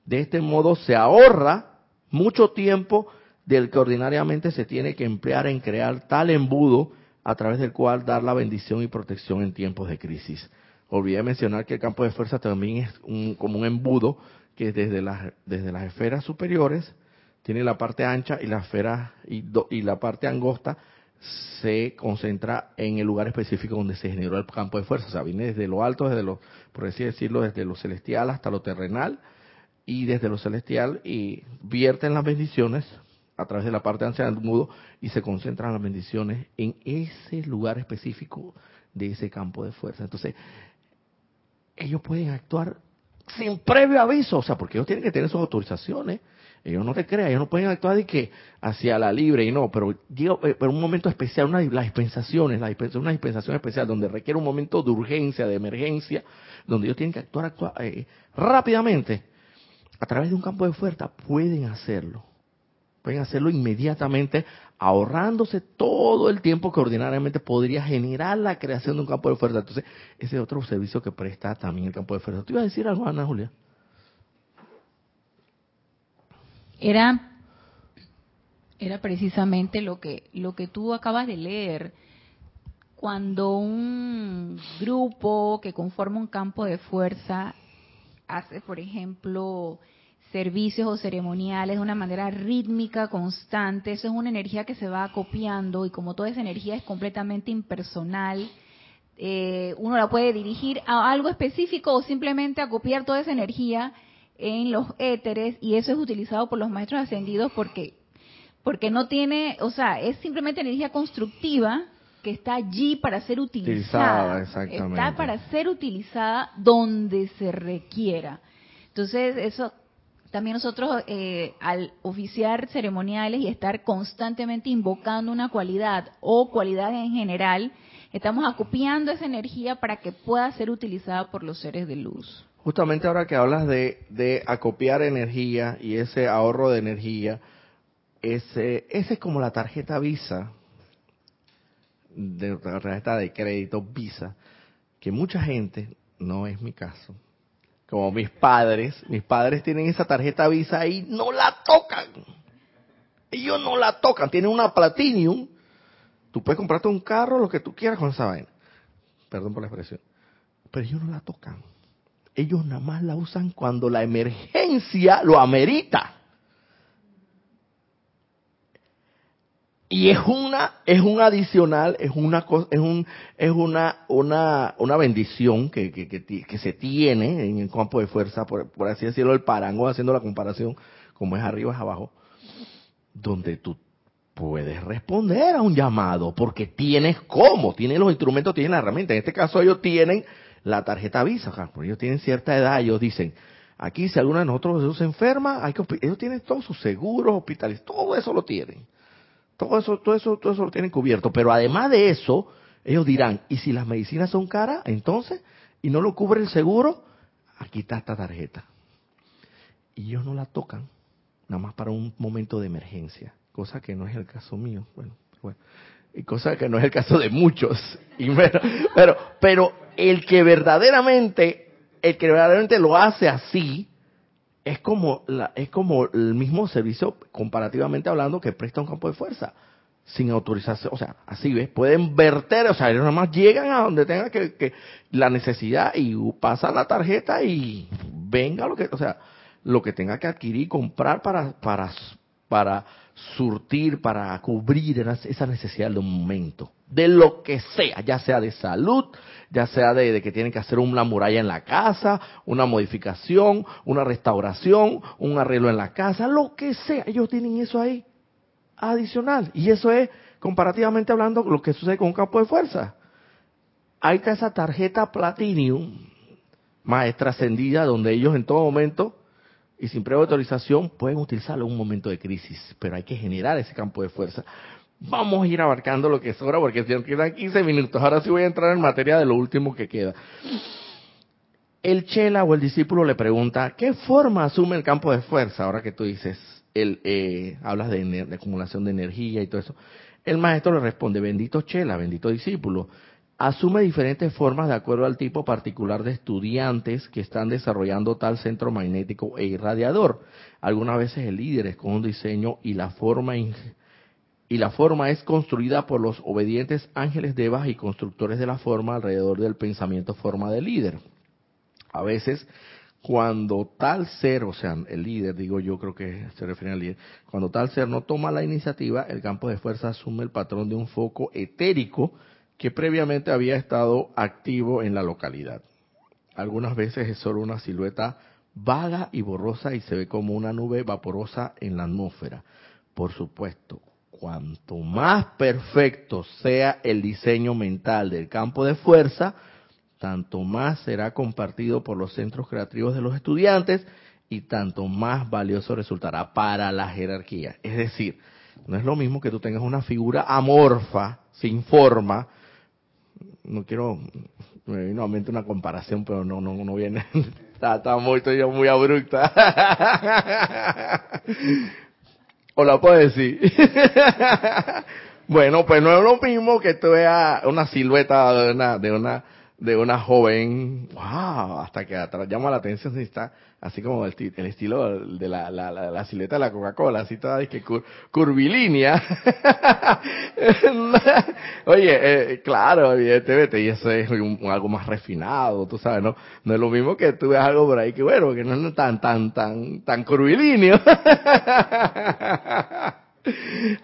De este modo se ahorra mucho tiempo del que ordinariamente se tiene que emplear en crear tal embudo a través del cual dar la bendición y protección en tiempos de crisis. Olvidé mencionar que el campo de fuerza también es un, como un embudo que desde las, desde las esferas superiores tiene la parte ancha y la esfera y, y la parte angosta se concentra en el lugar específico donde se generó el campo de fuerza. O sea, viene desde lo alto, desde lo, por así decirlo, desde lo celestial hasta lo terrenal, y desde lo celestial y vierten las bendiciones a través de la parte ancha del mudo y se concentran las bendiciones en ese lugar específico de ese campo de fuerza. Entonces, ellos pueden actuar sin previo aviso, o sea, porque ellos tienen que tener sus autorizaciones ellos no te crean, ellos no pueden actuar de que hacia la libre y no, pero llega eh, pero un momento especial, una, las dispensaciones, la una dispensación especial donde requiere un momento de urgencia, de emergencia, donde ellos tienen que actuar, eh, rápidamente, a través de un campo de fuerza, pueden hacerlo. Pueden hacerlo inmediatamente, ahorrándose todo el tiempo que ordinariamente podría generar la creación de un campo de fuerza. Entonces, ese es otro servicio que presta también el campo de fuerza. ¿Tú ibas a decir algo, Ana Julia? Era, era precisamente lo que, lo que tú acabas de leer. cuando un grupo que conforma un campo de fuerza hace, por ejemplo, servicios o ceremoniales de una manera rítmica, constante, eso es una energía que se va acopiando y como toda esa energía es completamente impersonal, eh, uno la puede dirigir a algo específico o simplemente acopiar toda esa energía en los éteres y eso es utilizado por los maestros ascendidos porque porque no tiene, o sea, es simplemente energía constructiva que está allí para ser utilizada, está para ser utilizada donde se requiera. Entonces, eso también nosotros eh, al oficiar ceremoniales y estar constantemente invocando una cualidad o cualidades en general, estamos acopiando esa energía para que pueda ser utilizada por los seres de luz. Justamente ahora que hablas de, acopiar energía y ese ahorro de energía, ese, ese es como la tarjeta Visa, de tarjeta de crédito Visa, que mucha gente, no es mi caso, como mis padres, mis padres tienen esa tarjeta Visa y no la tocan. Ellos no la tocan, tienen una Platinum. Tú puedes comprarte un carro, lo que tú quieras con esa vaina. Perdón por la expresión. Pero ellos no la tocan. Ellos nada más la usan cuando la emergencia lo amerita. y es una es un adicional es una es un es una una una bendición que, que, que, se tiene en el campo de fuerza por, por, así decirlo el parango haciendo la comparación como es arriba es abajo donde tú puedes responder a un llamado porque tienes cómo tienes los instrumentos tienes la herramienta en este caso ellos tienen la tarjeta Visa porque ellos tienen cierta edad ellos dicen aquí si alguno de nosotros se enferma hay que ellos tienen todos sus seguros hospitales todo eso lo tienen todo eso, todo eso, todo eso lo tienen cubierto. Pero además de eso, ellos dirán, ¿y si las medicinas son caras? Entonces, y no lo cubre el seguro, aquí está esta tarjeta. Y ellos no la tocan, nada más para un momento de emergencia, cosa que no es el caso mío. Bueno, bueno cosa que no es el caso de muchos. Y pero, pero el que verdaderamente, el que verdaderamente lo hace así, es como, la, es como el mismo servicio, comparativamente hablando, que presta un campo de fuerza, sin autorización, o sea, así ves, pueden verter, o sea, ellos nada más llegan a donde tenga que, que la necesidad y pasan la tarjeta y venga lo que, o sea, lo que tenga que adquirir, comprar para, para, para surtir, para cubrir esa necesidad de un momento, de lo que sea, ya sea de salud, ya sea de, que tienen que hacer una muralla en la casa, una modificación, una restauración, un arreglo en la casa, lo que sea, ellos tienen eso ahí adicional. Y eso es, comparativamente hablando, lo que sucede con un campo de fuerza. Ahí está esa tarjeta Platinum, maestra ascendida, donde ellos en todo momento y sin previa autorización pueden utilizarlo en un momento de crisis, pero hay que generar ese campo de fuerza. Vamos a ir abarcando lo que sobra porque si quedan 15 minutos. Ahora sí voy a entrar en materia de lo último que queda. El chela o el discípulo le pregunta, ¿qué forma asume el campo de fuerza? Ahora que tú dices, el, eh, hablas de, de acumulación de energía y todo eso. El maestro le responde, bendito chela, bendito discípulo asume diferentes formas de acuerdo al tipo particular de estudiantes que están desarrollando tal centro magnético e irradiador. Algunas veces el líder es con un diseño y la forma y la forma es construida por los obedientes ángeles de Eva y constructores de la forma alrededor del pensamiento forma del líder. A veces cuando tal ser, o sea, el líder, digo yo creo que se refiere al líder, cuando tal ser no toma la iniciativa, el campo de fuerza asume el patrón de un foco etérico que previamente había estado activo en la localidad. Algunas veces es solo una silueta vaga y borrosa y se ve como una nube vaporosa en la atmósfera. Por supuesto, cuanto más perfecto sea el diseño mental del campo de fuerza, tanto más será compartido por los centros creativos de los estudiantes y tanto más valioso resultará para la jerarquía. Es decir, no es lo mismo que tú tengas una figura amorfa, sin forma, no quiero, me vino a una comparación, pero no, no, no viene, está, está muy, estoy muy abrupta. o la puedo decir. bueno, pues no es lo mismo que tú veas una silueta de una, de una, de una joven, wow, hasta que llama la atención si está así como el, estilo de la, la, la, silueta de la Coca-Cola, así toda que curvilínea. Oye, eh, claro, evidentemente, y eso es algo más refinado, tú sabes, ¿no? No es lo mismo que tú ves algo por ahí que, bueno, que no es tan, tan, tan, tan curvilíneo.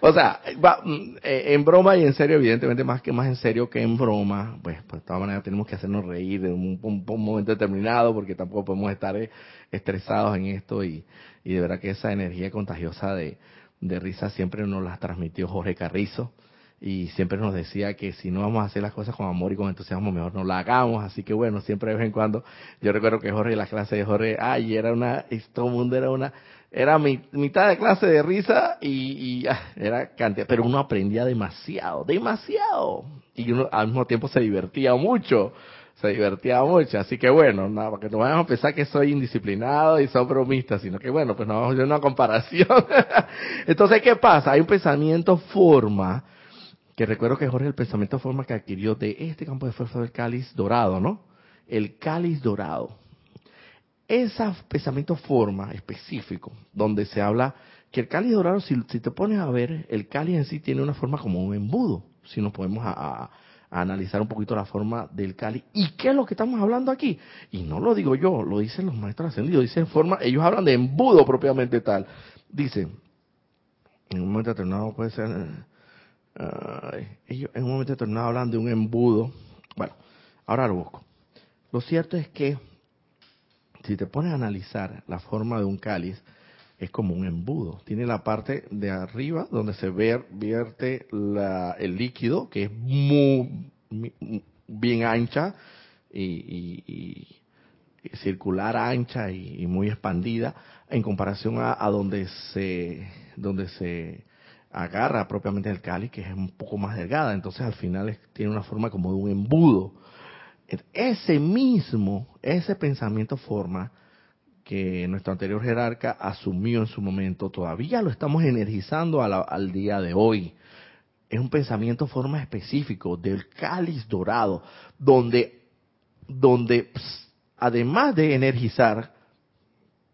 o sea, mm, eh, en broma y en serio, evidentemente más que más en serio que en broma, pues, pues de todas maneras tenemos que hacernos reír en un, momento determinado porque tampoco podemos estar eh, estresados en esto y, y de verdad que esa energía contagiosa de, de risa siempre nos la transmitió Jorge Carrizo y siempre nos decía que si no vamos a hacer las cosas con amor y con entusiasmo, mejor no la hagamos. Así que bueno, siempre de vez en cuando, yo recuerdo que Jorge, la clase de Jorge, ay, era una, todo el mundo era una, era mitad de clase de risa y, era cantidad, pero uno aprendía demasiado, demasiado. Y uno al mismo tiempo se divertía mucho, se divertía mucho. Así que bueno, nada, porque no vayamos a pensar que soy indisciplinado y soy bromista, sino que bueno, pues no vamos a hacer una comparación. Entonces, ¿qué pasa? Hay un pensamiento forma, que recuerdo que Jorge el pensamiento forma que adquirió de este campo de fuerza del cáliz dorado, ¿no? El cáliz dorado ese pensamiento forma específico, donde se habla que el cáliz dorado, si, te pones a ver, el cáliz en sí tiene una forma como un embudo, si nos podemos a, analizar un poquito la forma del cáliz. ¿Y qué es lo que estamos hablando aquí? Y no lo digo yo, lo dicen los maestros ascendidos, dicen forma, ellos hablan de embudo propiamente tal. Dicen, en un momento determinado puede ser, ellos en un momento determinado hablan de un embudo. Bueno, ahora lo busco. Lo cierto es que si te pones a analizar la forma de un cáliz, es como un embudo. Tiene la parte de arriba donde se vierte el líquido, que es muy, bien ancha y, circular ancha y, muy expandida en comparación a, a, donde se donde se agarra propiamente el cáliz, que es un poco más delgada. Entonces al final tiene una forma como de un embudo. Ese mismo, ese pensamiento forma que nuestro anterior jerarca asumió en su momento, todavía lo estamos energizando al día de hoy. Es un pensamiento forma específico del cáliz dorado, donde, donde además de energizar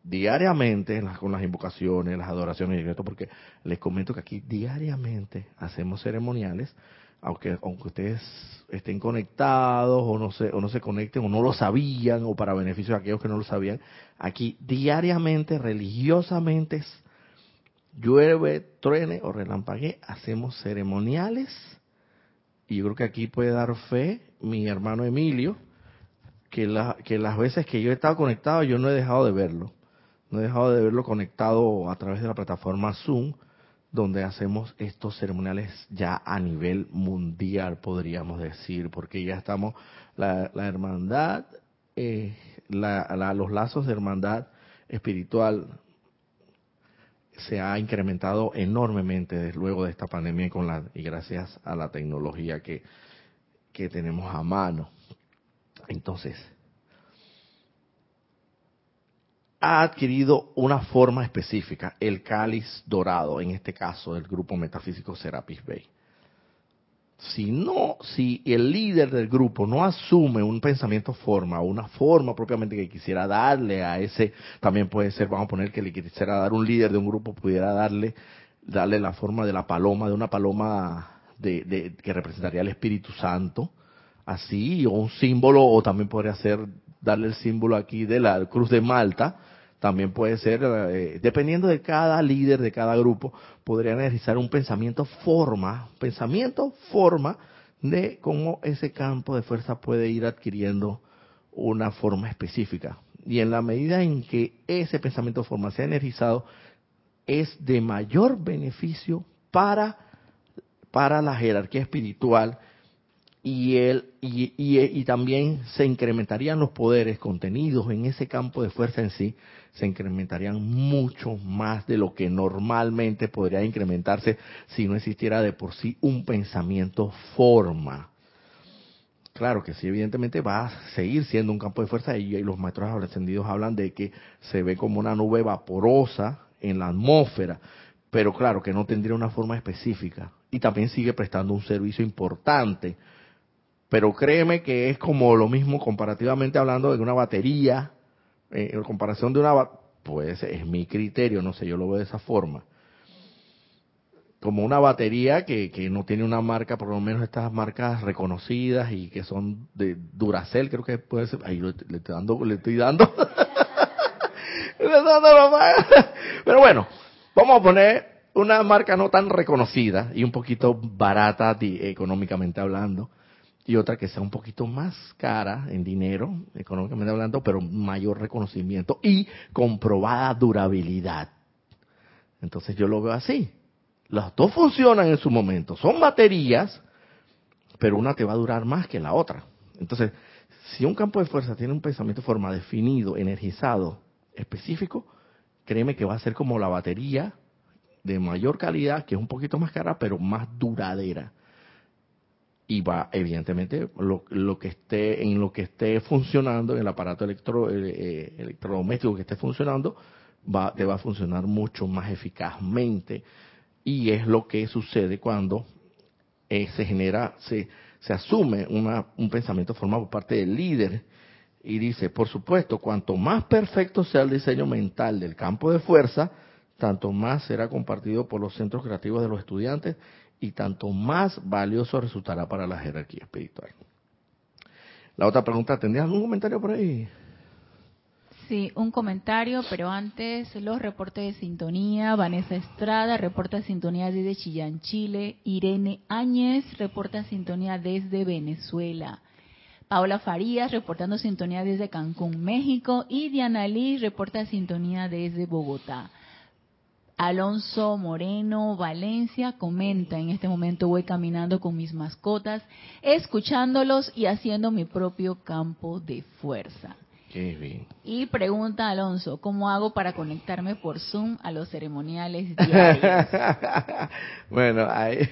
diariamente con las invocaciones, las adoraciones porque les comento que aquí diariamente hacemos ceremoniales aunque aunque ustedes estén conectados o no se o no se conecten o no lo sabían o para beneficio de aquellos que no lo sabían, aquí diariamente religiosamente llueve, truene o relampague, hacemos ceremoniales y yo creo que aquí puede dar fe mi hermano Emilio que la, que las veces que yo he estado conectado yo no he dejado de verlo. No he dejado de verlo conectado a través de la plataforma Zoom donde hacemos estos ceremoniales ya a nivel mundial, podríamos decir, porque ya estamos, la, hermandad, eh, los lazos de hermandad espiritual se ha incrementado enormemente desde luego de esta pandemia con la, y gracias a la tecnología que, que tenemos a mano. Entonces, ha adquirido una forma específica, el cáliz dorado, en este caso del grupo metafísico Serapis Bay. Si no, si el líder del grupo no asume un pensamiento forma, una forma propiamente que quisiera darle a ese, también puede ser, vamos a poner que le quisiera dar un líder de un grupo, pudiera darle, darle la forma de la paloma, de una paloma de, que representaría el Espíritu Santo, así, o un símbolo, o también podría ser darle el símbolo aquí de la cruz de Malta, también puede ser, eh, dependiendo de cada líder, de cada grupo, podrían realizar un pensamiento forma, pensamiento forma de cómo ese campo de fuerza puede ir adquiriendo una forma específica. Y en la medida en que ese pensamiento forma sea energizado, es de mayor beneficio para, para la jerarquía espiritual y, él, y, y, también se incrementarían los poderes contenidos en ese campo de fuerza en sí, se incrementarían mucho más de lo que normalmente podría incrementarse si no existiera de por sí un pensamiento forma. Claro que sí, evidentemente va a seguir siendo un campo de fuerza y, los maestros ascendidos hablan de que se ve como una nube vaporosa en la atmósfera, pero claro que no tendría una forma específica y también sigue prestando un servicio importante pero créeme que es como lo mismo comparativamente hablando de una batería, en comparación de una, pues es mi criterio, no sé, yo lo veo de esa forma. Como una batería que, que no tiene una marca, por lo menos estas marcas reconocidas y que son de Duracell, creo que puede ser, ahí le, le estoy dando, le estoy dando pero bueno, vamos a poner una marca no tan reconocida y un poquito barata económicamente hablando y otra que sea un poquito más cara en dinero, económicamente hablando, pero mayor reconocimiento y comprobada durabilidad. Entonces yo lo veo así. Las dos funcionan en su momento. Son baterías, pero una te va a durar más que la otra. Entonces, si un campo de fuerza tiene un pensamiento de forma definido, energizado, específico, créeme que va a ser como la batería de mayor calidad, que es un poquito más cara, pero más duradera y va evidentemente lo, lo, que esté en lo que esté funcionando en el aparato electro, eh, eh, electrodoméstico que esté funcionando va te va a funcionar mucho más eficazmente. Y es lo que sucede cuando eh, se genera se se asume una, un pensamiento formado por parte del líder y dice por supuesto cuanto más perfecto sea el diseño mental del campo de fuerza tanto más será compartido por los centros creativos de los estudiantes y tanto más valioso resultará para la jerarquía espiritual. La otra pregunta, ¿tendrías algún comentario por ahí? Sí, un comentario, pero antes los reportes de sintonía. Vanessa Estrada reporta sintonía desde Chillán, Chile. Irene Áñez reporta sintonía desde Venezuela. Paula Farías reportando sintonía desde Cancún, México. Y Diana Liz reporta sintonía desde Bogotá. Alonso Moreno Valencia comenta, en este momento voy caminando con mis mascotas, escuchándolos y haciendo mi propio campo de fuerza. Qué bien. Y pregunta Alonso, ¿cómo hago para conectarme por Zoom a los ceremoniales diarios? bueno, ahí...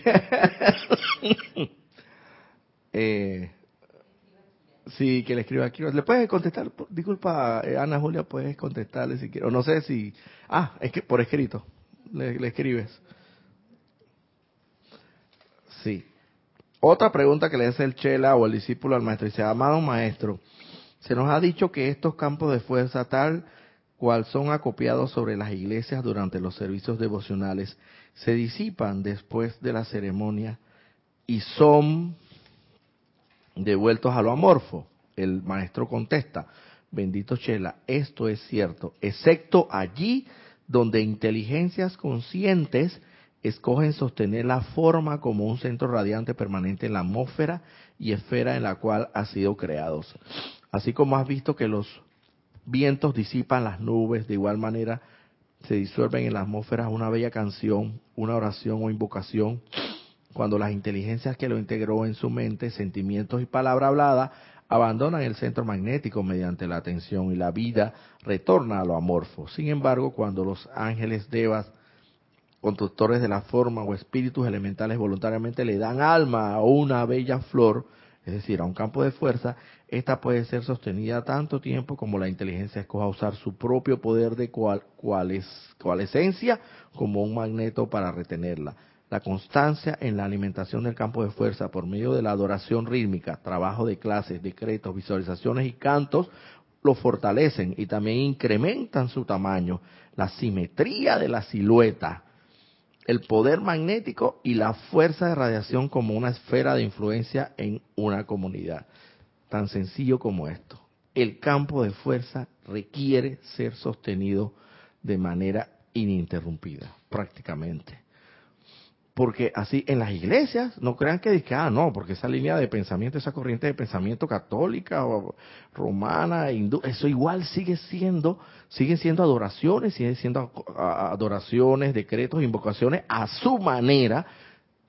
eh, sí, que le escriba aquí. ¿Le puedes contestar? Disculpa, eh, Ana Julia, puedes contestarle si quieres. no sé si... Ah, es que por escrito le, escribes. Sí. Otra pregunta que le hace el Chela o el discípulo al maestro. Dice, amado maestro, se nos ha dicho que estos campos de fuerza tal cual son acopiados sobre las iglesias durante los servicios devocionales, se disipan después de la ceremonia y son devueltos a lo amorfo. El maestro contesta, bendito Chela, esto es cierto, excepto allí donde inteligencias conscientes escogen sostener la forma como un centro radiante permanente en la atmósfera y esfera en la cual ha sido creados. Así como has visto que los vientos disipan las nubes, de igual manera se disuelven en la atmósfera una bella canción, una oración o invocación, cuando las inteligencias que lo integró en su mente, sentimientos y palabra hablada abandonan el centro magnético mediante la atención y la vida retorna a lo amorfo. Sin embargo, cuando los ángeles devas, constructores de la forma o espíritus elementales voluntariamente le dan alma a una bella flor, es decir, a un campo de fuerza, esta puede ser sostenida tanto tiempo como la inteligencia escoja usar su propio poder de cual, es, cual esencia como un magneto para retenerla. La constancia en la alimentación del campo de fuerza por medio de la adoración rítmica, trabajo de clases, decretos, visualizaciones y cantos lo fortalecen y también incrementan su tamaño, la simetría de la silueta, el poder magnético y la fuerza de radiación como una esfera de influencia en una comunidad. Tan sencillo como esto. El campo de fuerza requiere ser sostenido de manera ininterrumpida, prácticamente porque así en las iglesias no crean que ah, no, porque esa línea de pensamiento, esa corriente de pensamiento católica o romana, hindú, eso igual sigue siendo, siguen siendo adoraciones, siguen siendo adoraciones, decretos, invocaciones a su manera,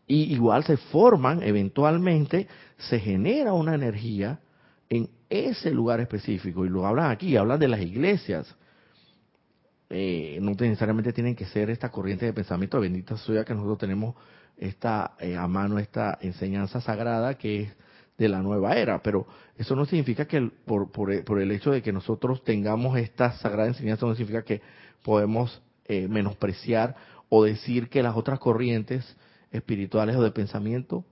y igual se forman eventualmente, se genera una energía en ese lugar específico, y lo hablan aquí, hablan de las iglesias, eh, no necesariamente tienen que ser esta corriente de pensamiento bendita suya que nosotros tenemos esta eh, a mano esta enseñanza sagrada que es de la nueva era, pero eso no significa que por, por, el hecho de que nosotros tengamos esta sagrada enseñanza no significa que podemos eh, menospreciar o decir que las otras corrientes espirituales o de pensamiento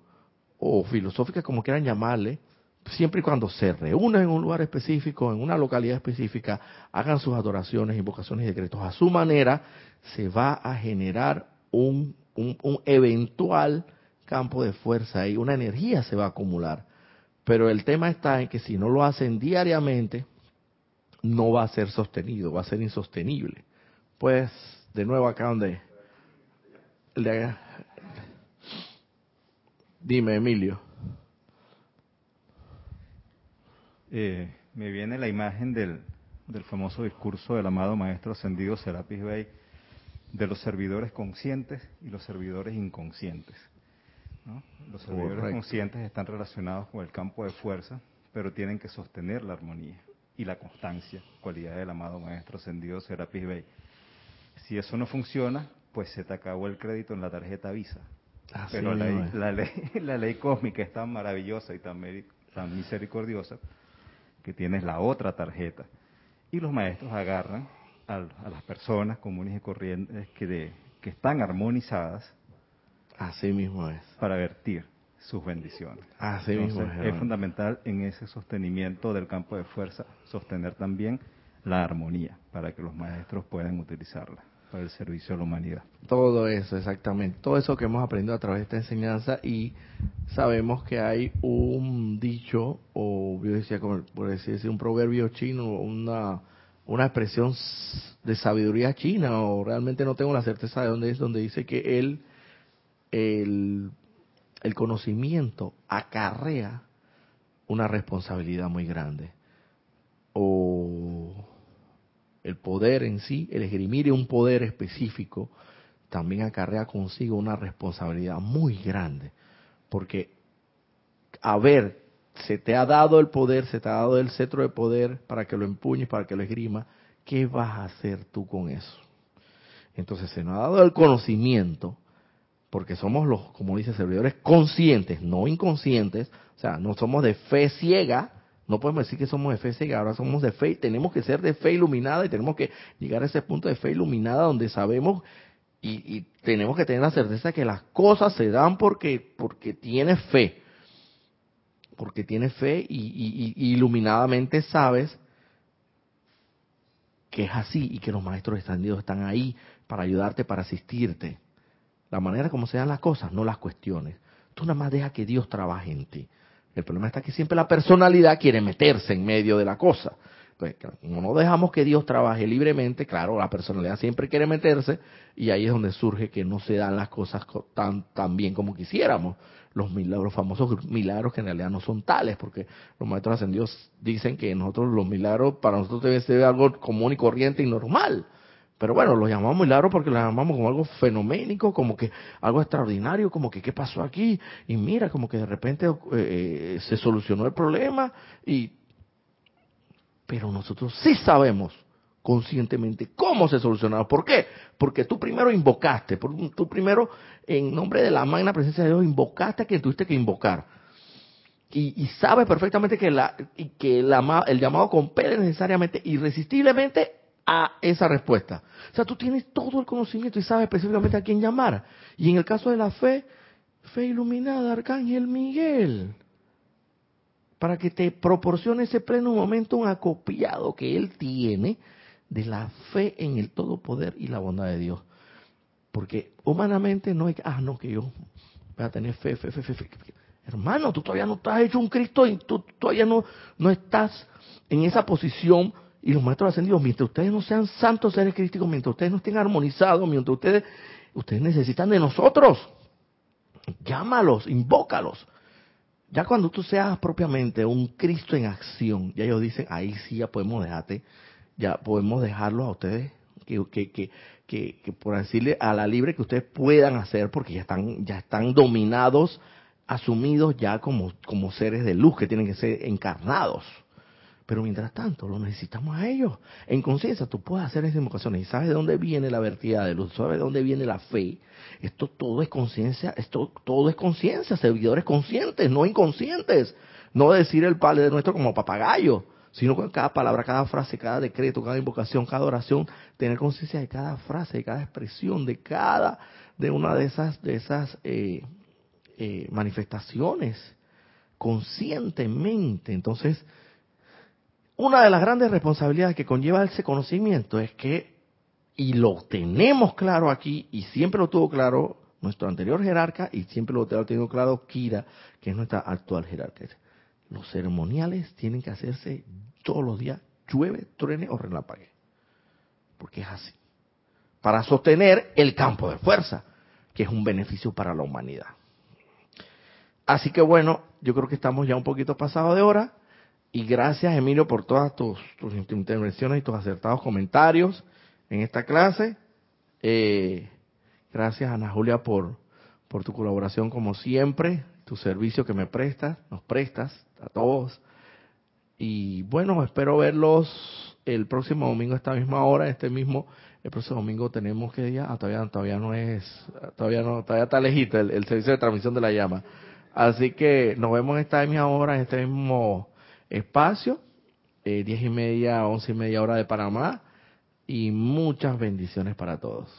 o filosóficas como quieran llamarle siempre y cuando se reúnan en un lugar específico, en una localidad específica, hagan sus adoraciones, invocaciones y decretos a su manera, se va a generar un, eventual campo de fuerza y una energía se va a acumular. Pero el tema está en que si no lo hacen diariamente, no va a ser sostenido, va a ser insostenible. Pues, de nuevo acá donde... Dime, Emilio. Eh, me viene la imagen del, del famoso discurso del amado Maestro Ascendido Serapis Bey de los servidores conscientes y los servidores inconscientes. Los servidores conscientes están relacionados con el campo de fuerza, pero tienen que sostener la armonía y la constancia, cualidad del amado Maestro Ascendido Serapis Bey. Si eso no funciona, pues se te acabó el crédito en la tarjeta Visa. pero la ley, la ley, la, ley, cósmica es tan maravillosa y tan, tan misericordiosa que tienes la otra tarjeta. Y los maestros agarran a, las personas comunes y corrientes que, que están armonizadas. Así mismo es. Para vertir sus bendiciones. Así mismo es. Es fundamental en ese sostenimiento del campo de fuerza sostener también la armonía para que los maestros puedan utilizarla para el servicio a la humanidad. Todo eso, exactamente. Todo eso que hemos aprendido a través de esta enseñanza y sabemos que hay un dicho, o yo decía, por decir, un proverbio chino, una, una expresión de sabiduría china, o realmente no tengo la certeza de dónde es, donde dice que el, el, el conocimiento acarrea una responsabilidad muy grande. O el poder en sí, el esgrimir un poder específico, también acarrea consigo una responsabilidad muy grande. Porque, a ver, se te ha dado el poder, se te ha dado el cetro de poder para que lo empuñes, para que lo esgrima, ¿qué vas a hacer tú con eso? Entonces se nos ha dado el conocimiento, porque somos los, como dice, servidores conscientes, no inconscientes, o sea, no somos de fe ciega, no podemos decir que somos de fe ciega, ahora somos de fe, tenemos que ser de fe iluminada y tenemos que llegar a ese punto de fe iluminada donde sabemos y, tenemos que tener la certeza que las cosas se dan porque, porque tienes fe. Porque tienes fe y, iluminadamente sabes que es así y que los maestros extendidos están ahí para ayudarte, para asistirte. La manera como se dan las cosas, no las cuestiones. Tú nada más deja que Dios trabaje en ti. El problema está que siempre la personalidad quiere meterse en medio de la cosa. Como no dejamos que Dios trabaje libremente, claro, la personalidad siempre quiere meterse y ahí es donde surge que no se dan las cosas tan, tan bien como quisiéramos. Los milagros, famosos milagros que en realidad no son tales, porque los maestros ascendidos dicen que nosotros los milagros para nosotros debe ser algo común y corriente y normal. Pero bueno, lo llamamos milagro porque lo llamamos como algo fenoménico, como que algo extraordinario, como que qué pasó aquí. Y mira, como que de repente eh, eh, se solucionó el problema. y Pero nosotros sí sabemos conscientemente cómo se solucionó. ¿Por qué? Porque tú primero invocaste, tú primero en nombre de la magna presencia de Dios invocaste a quien tuviste que invocar. Y, y sabes perfectamente que, la, que el llamado compele necesariamente, irresistiblemente a esa respuesta. O sea, tú tienes todo el conocimiento y sabes específicamente a quién llamar. Y en el caso de la fe, fe iluminada, Arcángel Miguel, para que te proporcione ese pleno momento un acopiado que él tiene de la fe en el todo poder y la bondad de Dios. Porque humanamente no hay que, ah, no, que yo voy a tener fe, fe, fe, fe, fe. Hermano, tú todavía no estás hecho un Cristo y tú todavía no, no estás en esa posición y los maestros ascendidos, mientras ustedes no sean santos seres críticos, mientras ustedes no estén armonizados, mientras ustedes, ustedes necesitan de nosotros. Llámalos, invócalos. Ya cuando tú seas propiamente un Cristo en acción, ya ellos dicen, ahí sí ya podemos dejarte, ya podemos dejarlos a ustedes que, que, que, que por decirle a la libre que ustedes puedan hacer, porque ya están, ya están dominados, asumidos ya como, como seres de luz que tienen que ser encarnados. Pero mientras tanto, lo necesitamos a ellos. En conciencia, tú puedes hacer esas invocaciones y sabes de dónde viene la vertida de luz, sabes de dónde viene la fe. Esto todo es conciencia, esto todo es conciencia, servidores conscientes, no inconscientes. No decir el Padre nuestro como papagayo, sino con cada palabra, cada frase, cada decreto, cada invocación, cada oración, tener conciencia de cada frase, de cada expresión, de cada, de una de esas, de esas eh, eh, manifestaciones conscientemente. Entonces, una de las grandes responsabilidades que conlleva ese conocimiento es que, y lo tenemos claro aquí, y siempre lo tuvo claro nuestro anterior jerarca, y siempre lo ha tenido claro Kira, que es nuestra actual jerarca. Los ceremoniales tienen que hacerse todos los días, llueve, truene o relampague. Porque es así. Para sostener el campo de fuerza, que es un beneficio para la humanidad. Así que bueno, yo creo que estamos ya un poquito pasados de hora. Y gracias, Emilio, por todas tus, intervenciones y tus acertados comentarios en esta clase. Eh, gracias, Ana Julia, por, por tu colaboración como siempre, tu servicio que me prestas, nos prestas a todos. Y bueno, espero verlos el próximo domingo a esta misma hora, este mismo, el próximo domingo tenemos que día, ah, todavía, todavía no es, todavía no, todavía está lejito el, servicio de transmisión de la llama. Así que nos vemos esta misma hora, en este mismo espacio, eh, diez y media, once y media hora de Panamá, y muchas bendiciones para todos.